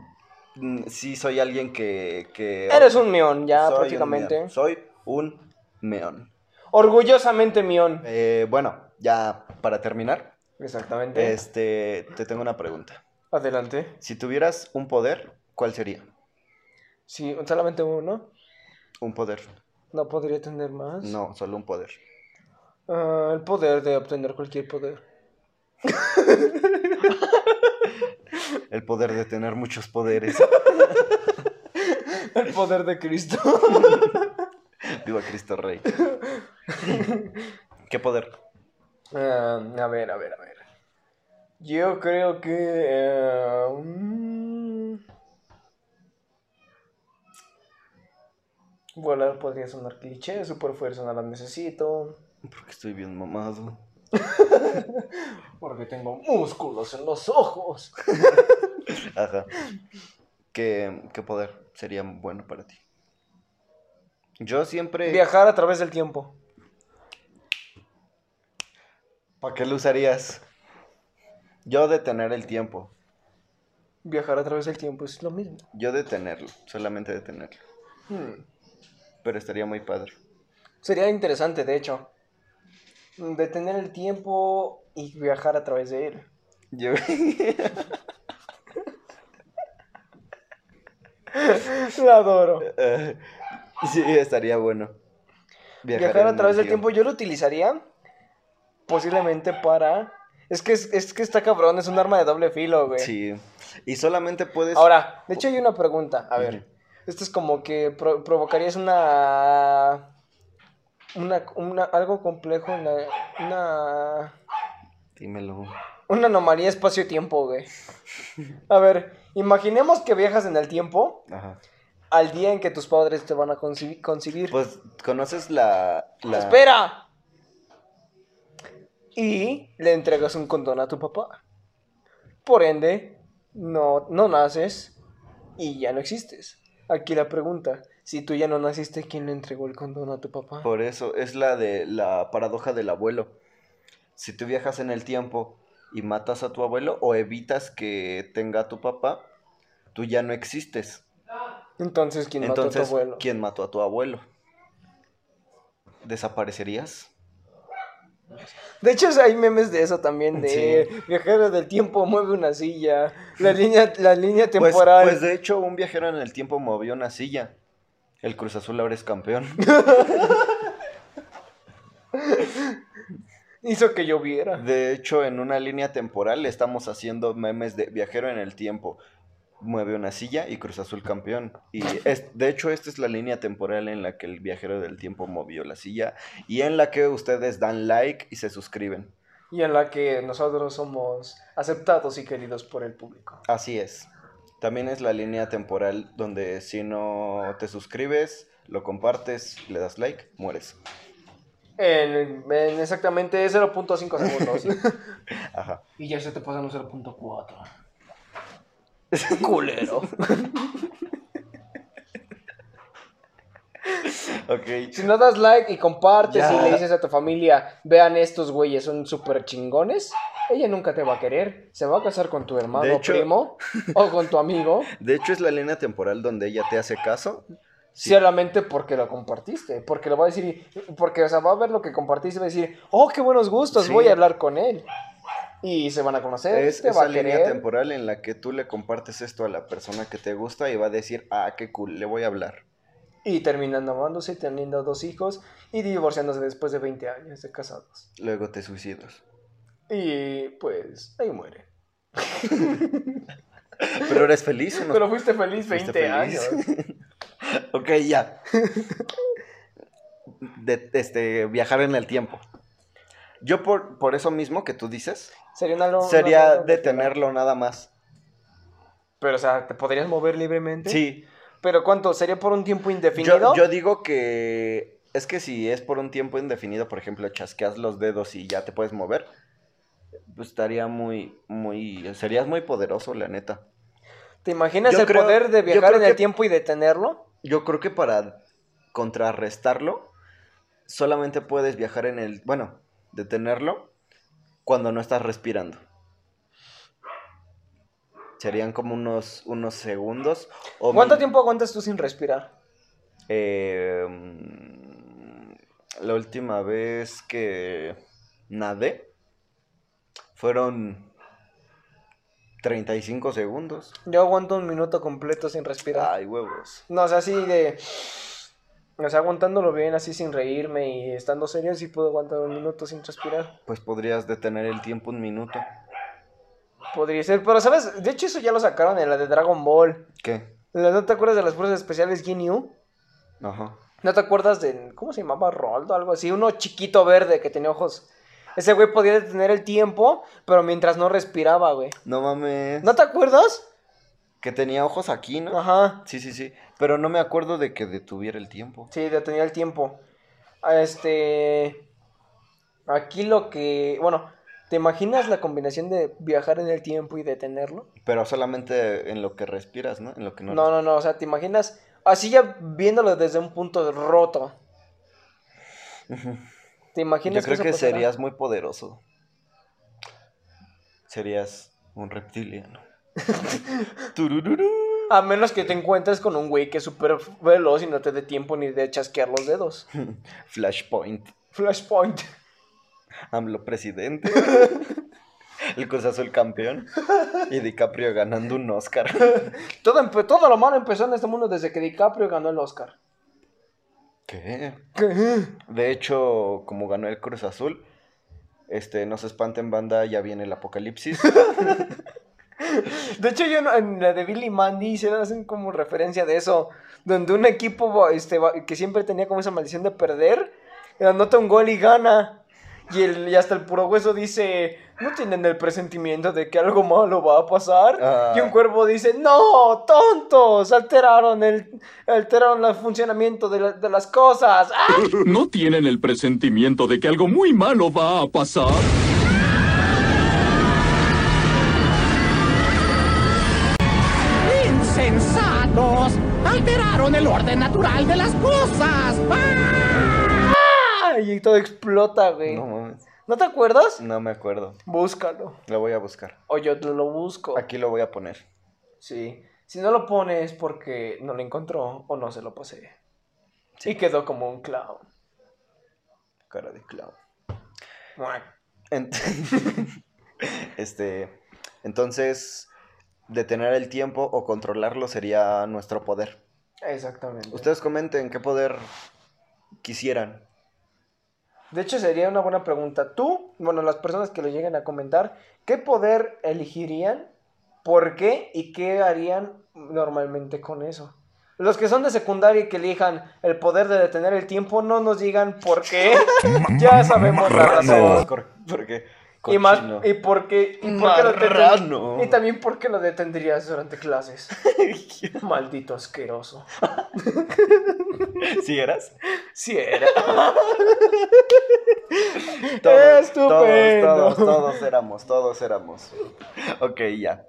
Speaker 1: mm, sí soy alguien que... que
Speaker 2: Eres un meón, ya
Speaker 1: soy un
Speaker 2: prácticamente.
Speaker 1: meón. Soy un meón.
Speaker 2: Orgullosamente meón.
Speaker 1: Eh, bueno, ya para terminar,
Speaker 2: Exactamente.
Speaker 1: este, te tengo una pregunta.
Speaker 2: Adelante.
Speaker 1: Si tuvieras un poder, ¿cuál sería?
Speaker 2: Sí, solamente uno.
Speaker 1: Un poder.
Speaker 2: No podría tener más.
Speaker 1: No, solo un poder.
Speaker 2: Ah, el poder de obtener cualquier poder.
Speaker 1: El poder de tener muchos poderes.
Speaker 2: El poder de Cristo.
Speaker 1: Viva Cristo Rey. ¿Qué poder?
Speaker 2: Ah, a ver, a ver, a ver. Yo creo que... eh, volar podría sonar cliché, super fuerza no la necesito.
Speaker 1: Porque estoy bien mamado.
Speaker 2: Porque tengo músculos en los ojos.
Speaker 1: Ajá. ¿Qué, qué poder sería bueno para ti? Yo siempre...
Speaker 2: Viajar a través del tiempo.
Speaker 1: ¿Para qué lo usarías? Yo detener el tiempo.
Speaker 2: Viajar a través del tiempo es lo mismo.
Speaker 1: Yo detenerlo. Solamente detenerlo.
Speaker 2: Hmm.
Speaker 1: Pero estaría muy padre.
Speaker 2: Sería interesante, de hecho. Detener el tiempo y viajar a través de él.
Speaker 1: Yo...
Speaker 2: Lo adoro.
Speaker 1: Eh, sí, estaría bueno.
Speaker 2: Viajar, a través
Speaker 1: el
Speaker 2: del tiempo yo lo utilizaría posiblemente para... Es que, es, es que está cabrón, es un arma de doble filo, güey.
Speaker 1: Sí. Y solamente puedes...
Speaker 2: Ahora, de hecho hay una pregunta. A ver, esto es como que pro- provocarías una... Una, una, algo complejo, en la- una,
Speaker 1: Dímelo.
Speaker 2: una anomalía espacio-tiempo, güey. A ver, imaginemos que viajas en el tiempo
Speaker 1: Ajá.
Speaker 2: al día en que tus padres te van a concebi- concebir.
Speaker 1: Pues, ¿conoces la... la...
Speaker 2: ¡Espera! Y le entregas un condón a tu papá. Por ende, no, no naces y ya no existes. Aquí la pregunta, si tú ya no naciste, ¿quién le entregó el condón a tu papá?
Speaker 1: Por eso, es la de la paradoja del abuelo. Si tú viajas en el tiempo y matas a tu abuelo o evitas que tenga a tu papá, tú ya no existes.
Speaker 2: Entonces, ¿quién
Speaker 1: Entonces,
Speaker 2: mató a tu abuelo?
Speaker 1: ¿quién mató a tu abuelo? ¿Desaparecerías?
Speaker 2: De hecho, hay memes de eso también, de viajero del tiempo mueve una silla, la línea, la línea
Speaker 1: Pues,
Speaker 2: temporal.
Speaker 1: pues de hecho, un viajero en el tiempo movió una silla. El Cruz Azul ahora es campeón.
Speaker 2: Hizo que lloviera.
Speaker 1: De hecho, en una línea temporal estamos haciendo memes de viajero en el tiempo. Mueve una silla y Cruz Azul campeón. Y es, de hecho, esta es la línea temporal en la que el viajero del tiempo movió la silla y en la que ustedes dan like y se suscriben.
Speaker 2: Y en la que nosotros somos aceptados y queridos por el público.
Speaker 1: Así es. También es la línea temporal donde si no te suscribes, lo compartes, le das like, mueres.
Speaker 2: En, en exactamente 0.5 segundos.
Speaker 1: Ajá.
Speaker 3: Y ya se te pasan los 0.4.
Speaker 2: Culero.
Speaker 1: Ok.
Speaker 2: Si no das like y compartes
Speaker 1: Ya.
Speaker 2: y le dices a tu familia, vean estos güeyes, son súper chingones, ella nunca te va a querer. Se va a casar con tu hermano
Speaker 1: De hecho-
Speaker 2: primo o con tu amigo,
Speaker 1: De hecho, es la línea temporal donde ella te hace caso. Sí.
Speaker 2: solamente porque lo compartiste. Porque lo va a decir, porque o sea, va a ver lo que compartiste y va a decir, oh, qué buenos gustos,
Speaker 1: Sí.
Speaker 2: voy a hablar con él. Y se van a conocer,
Speaker 1: Es
Speaker 2: va
Speaker 1: esa
Speaker 2: a
Speaker 1: línea
Speaker 2: querer.
Speaker 1: temporal en la que tú le compartes esto a la persona que te gusta y va a decir, ah, qué cool, le voy a hablar.
Speaker 2: Y terminan amándose, teniendo dos hijos y divorciándose después de 20 años de casados.
Speaker 1: Luego te suicidas.
Speaker 2: Y pues ahí muere.
Speaker 1: Pero eres feliz o no?
Speaker 2: Pero fuiste feliz 20
Speaker 1: ¿Fuiste
Speaker 2: años.
Speaker 1: ok, ya. De, este, viajar en el tiempo. Yo por, por eso mismo que tú dices,
Speaker 2: Sería una lo-
Speaker 1: sería
Speaker 2: una-
Speaker 1: detenerlo nada más.
Speaker 2: Pero, o sea, ¿te podrías mover libremente?
Speaker 1: Sí.
Speaker 2: ¿Pero cuánto? ¿Sería por un tiempo indefinido?
Speaker 1: Yo, yo digo que Es que si es por un tiempo indefinido, por ejemplo, chasqueas los dedos y ya te puedes mover, pues estaría muy, muy, serías muy poderoso, la neta.
Speaker 2: ¿Te imaginas
Speaker 1: Yo
Speaker 2: el
Speaker 1: creo-
Speaker 2: poder de viajar en el tiempo y detenerlo?
Speaker 1: Yo creo que para contrarrestarlo, solamente puedes viajar en el, bueno, detenerlo cuando no estás respirando. Serían como unos, unos segundos. O
Speaker 2: ¿Cuánto tiempo aguantas tú sin respirar?
Speaker 1: Eh, mm, la última vez que nadé fueron 35 segundos.
Speaker 2: Yo aguanto un minuto completo sin respirar.
Speaker 1: Ay, huevos.
Speaker 2: No, o sea, así de... O sea, aguantándolo bien, así sin reírme y estando serio, sí puedo aguantar un minuto sin respirar.
Speaker 1: Pues podrías detener el tiempo un minuto.
Speaker 2: Podría ser, pero ¿sabes? De hecho, eso ya lo sacaron en la de Dragon Ball.
Speaker 1: ¿Qué?
Speaker 2: ¿No te acuerdas de las fuerzas especiales Ginyu?
Speaker 1: Ajá.
Speaker 2: ¿No te acuerdas de... ¿Cómo se llamaba? Roldo, algo así. Uno chiquito verde que tenía ojos. Ese güey podía detener el tiempo, pero mientras no respiraba, güey.
Speaker 1: No mames.
Speaker 2: ¿No te acuerdas?
Speaker 1: Que tenía ojos aquí, ¿no?
Speaker 2: Ajá.
Speaker 1: Sí, sí, sí. Pero no me acuerdo de que detuviera el tiempo.
Speaker 2: Sí, detenía el tiempo. Este. Aquí lo que. Bueno, ¿te imaginas la combinación de viajar en el tiempo y detenerlo?
Speaker 1: Pero solamente en lo que respiras, ¿no? En lo que no,
Speaker 2: No, no, no. O sea, ¿te imaginas? Así ya viéndolo desde un punto roto. ¿Te imaginas
Speaker 1: Yo creo que serías muy poderoso. Serías un reptiliano.
Speaker 2: A menos que te encuentres con un güey que es súper veloz y no te dé tiempo ni de chasquear los dedos.
Speaker 1: Flashpoint.
Speaker 2: Flashpoint.
Speaker 1: AMLO presidente. El Cruz Azul campeón. Y DiCaprio ganando un Oscar.
Speaker 2: Todo, todo lo malo empezó en este mundo desde que DiCaprio ganó el Oscar.
Speaker 1: ¿Qué?
Speaker 2: ¿Qué?
Speaker 1: De hecho, como ganó el Cruz Azul, este, no se espanten banda, ya viene el apocalipsis.
Speaker 2: De hecho, yo en la de Billy Mandy se hacen como referencia de eso. Donde un equipo este, que siempre tenía como esa maldición de perder, anota un gol y gana. Y, el, y hasta el puro hueso dice, ¿no tienen el presentimiento de que algo malo va a pasar?
Speaker 1: Ah.
Speaker 2: Y un cuervo dice, no, tontos, alteraron el, alteraron el funcionamiento de, la- de las cosas. ¡Ah!
Speaker 11: ¿No tienen el presentimiento de que algo muy malo va a pasar?
Speaker 10: ¡Insensatos! Alteraron el orden natural de las cosas. ¡Ah!
Speaker 2: Y todo explota, güey.
Speaker 1: No mames.
Speaker 2: ¿No te acuerdas?
Speaker 1: No me acuerdo.
Speaker 2: Búscalo.
Speaker 1: Lo voy a buscar.
Speaker 2: O yo te lo busco.
Speaker 1: Aquí lo voy a poner.
Speaker 2: Sí. Si no lo pone es porque no lo encontró o no se lo posee. Y quedó como un clown.
Speaker 1: Cara de clown. Ent- este, entonces, detener el tiempo o controlarlo sería nuestro poder.
Speaker 2: Exactamente.
Speaker 1: Ustedes comenten qué poder quisieran.
Speaker 2: De hecho, sería una buena pregunta. Tú, bueno, las personas que lo lleguen a comentar, ¿qué poder elegirían? ¿Por qué? ¿Y qué harían normalmente con eso? Los que son de secundaria y que elijan el poder de detener el tiempo, no nos digan por qué. ya sabemos la razón.
Speaker 1: Cor- Porque
Speaker 2: Y más, y por qué, y lo. Y también por qué lo detendrías durante clases. Maldito asqueroso.
Speaker 1: ¿Sí eras?
Speaker 2: Sí era.
Speaker 1: Todos,
Speaker 2: Estupendo.
Speaker 1: Todos, todos, todos éramos, todos éramos. Ok, ya.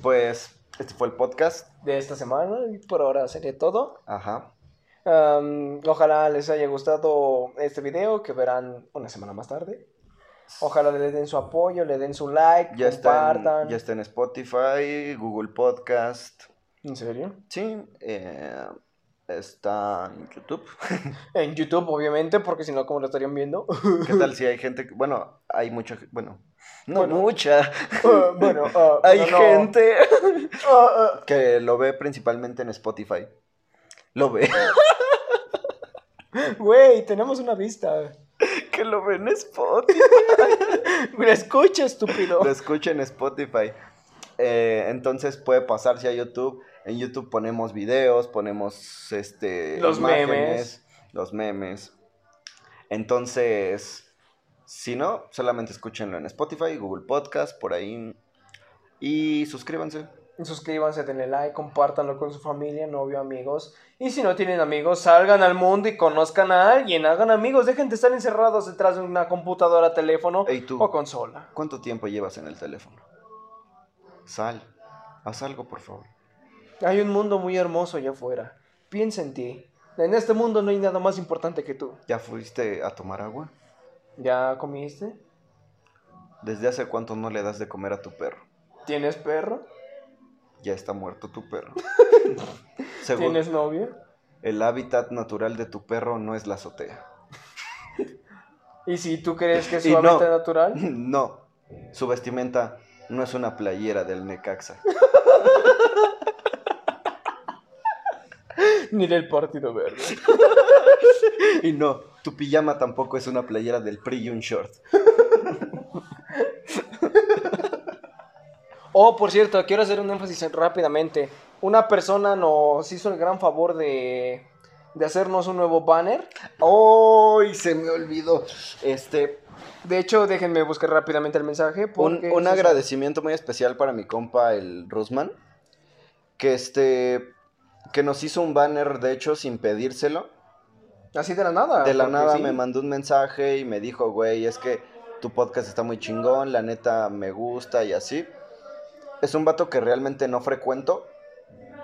Speaker 1: Pues, este fue el podcast.
Speaker 2: De esta semana, y por ahora sería todo.
Speaker 1: Ajá.
Speaker 2: Ojalá les haya gustado este video que verán una semana más tarde. Ojalá le den su apoyo, le den su like,
Speaker 1: Ya está,
Speaker 2: compartan.
Speaker 1: en, ya está en Spotify, Google Podcast.
Speaker 2: ¿En serio?
Speaker 1: Sí, eh, está en YouTube.
Speaker 2: En YouTube, obviamente, porque si no, ¿cómo lo estarían viendo?
Speaker 1: ¿Qué tal si hay gente? que- Bueno, hay mucha. Bueno, no
Speaker 2: Bueno.
Speaker 1: mucha.
Speaker 2: Bueno,
Speaker 1: hay
Speaker 2: no.
Speaker 1: gente que lo ve principalmente en Spotify. Lo ve.
Speaker 2: Güey, tenemos una vista.
Speaker 1: que lo ve en Spotify.
Speaker 2: Me escucha, estúpido.
Speaker 1: lo escucha en Spotify. Eh, entonces puede pasarse a YouTube. En YouTube ponemos videos, ponemos este
Speaker 2: Los memes.
Speaker 1: los memes. Entonces, si no, solamente escúchenlo en Spotify, Google Podcast, por ahí. Y suscríbanse.
Speaker 2: Suscríbanse, denle like, compártanlo con su familia, novio, amigos. Y si no tienen amigos, salgan al mundo y conozcan a alguien. Hagan amigos, dejen de estar encerrados detrás de una computadora, teléfono
Speaker 1: tú.
Speaker 2: o consola.
Speaker 1: ¿Cuánto tiempo llevas en el teléfono? Sal, haz algo, por favor.
Speaker 2: Hay un mundo muy hermoso allá afuera. Piensa en ti. En este mundo no hay nada más importante que tú.
Speaker 1: ¿Ya fuiste a tomar agua?
Speaker 2: ¿Ya comiste?
Speaker 1: ¿Desde hace cuánto no le das de comer a tu perro?
Speaker 2: ¿Tienes perro?
Speaker 1: Ya está muerto tu perro. Según
Speaker 2: ¿Tienes novio?
Speaker 1: el hábitat natural de tu perro no es la azotea.
Speaker 2: ¿Y si tú crees que es
Speaker 1: Y
Speaker 2: su
Speaker 1: no.
Speaker 2: hábitat natural?
Speaker 1: No, su vestimenta no es una playera del Necaxa.
Speaker 2: Ni del Partido Verde.
Speaker 1: Y no, tu pijama tampoco es una playera del PRI y un short.
Speaker 2: Oh, por cierto, quiero hacer un énfasis rápidamente. Una persona nos hizo el gran favor de, de hacernos un nuevo banner.
Speaker 1: ¡Ay! se me olvidó. Este,
Speaker 2: De hecho, déjenme buscar rápidamente el mensaje.
Speaker 1: un, un agradecimiento muy especial para mi compa, el Rusman. Que este. Que nos hizo un banner, de hecho, sin pedírselo.
Speaker 2: Así de la nada.
Speaker 1: De la nada
Speaker 2: sí.
Speaker 1: me mandó un mensaje y me dijo, güey, es que tu podcast está muy chingón, la neta me gusta y así. Es un vato que realmente no frecuento,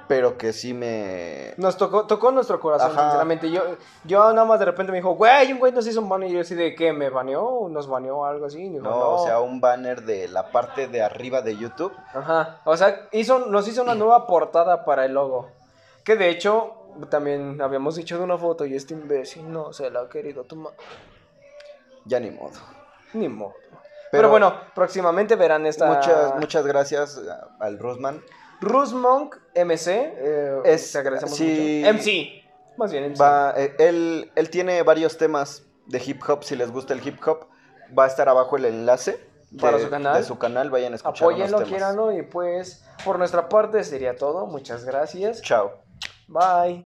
Speaker 1: pero que sí me...
Speaker 2: Nos tocó, tocó nuestro corazón,
Speaker 1: Ajá.
Speaker 2: sinceramente. Yo, yo nada más de repente me dijo, güey, un güey nos hizo un banner. Y yo así de, ¿qué? ¿Me baneó? ¿Nos baneó algo así? Dijo,
Speaker 1: No, o sea, un banner de la parte de arriba de YouTube.
Speaker 2: Ajá. O sea, hizo, nos hizo una nueva portada para el logo. Que de hecho, también habíamos dicho de una foto y este imbécil no se la ha querido tomar.
Speaker 1: Ya ni modo.
Speaker 2: Ni modo. Pero,
Speaker 1: Pero-
Speaker 2: bueno, próximamente verán esta.
Speaker 1: Muchas, muchas gracias a- al Rusman.
Speaker 2: Rusmonk MC. eh,
Speaker 1: Es-
Speaker 2: te agradecemos
Speaker 1: sí.
Speaker 2: mucho. MC. Más bien MC.
Speaker 1: Va, eh, él, él tiene varios temas de hip hop, si les gusta el hip hop. Va a estar abajo el enlace de,
Speaker 2: Para su canal.
Speaker 1: de su canal. Vayan a escuchar
Speaker 2: Apóyenlo, quieranlo. Y pues, por nuestra parte sería todo. Muchas gracias.
Speaker 1: Chao.
Speaker 2: Bye.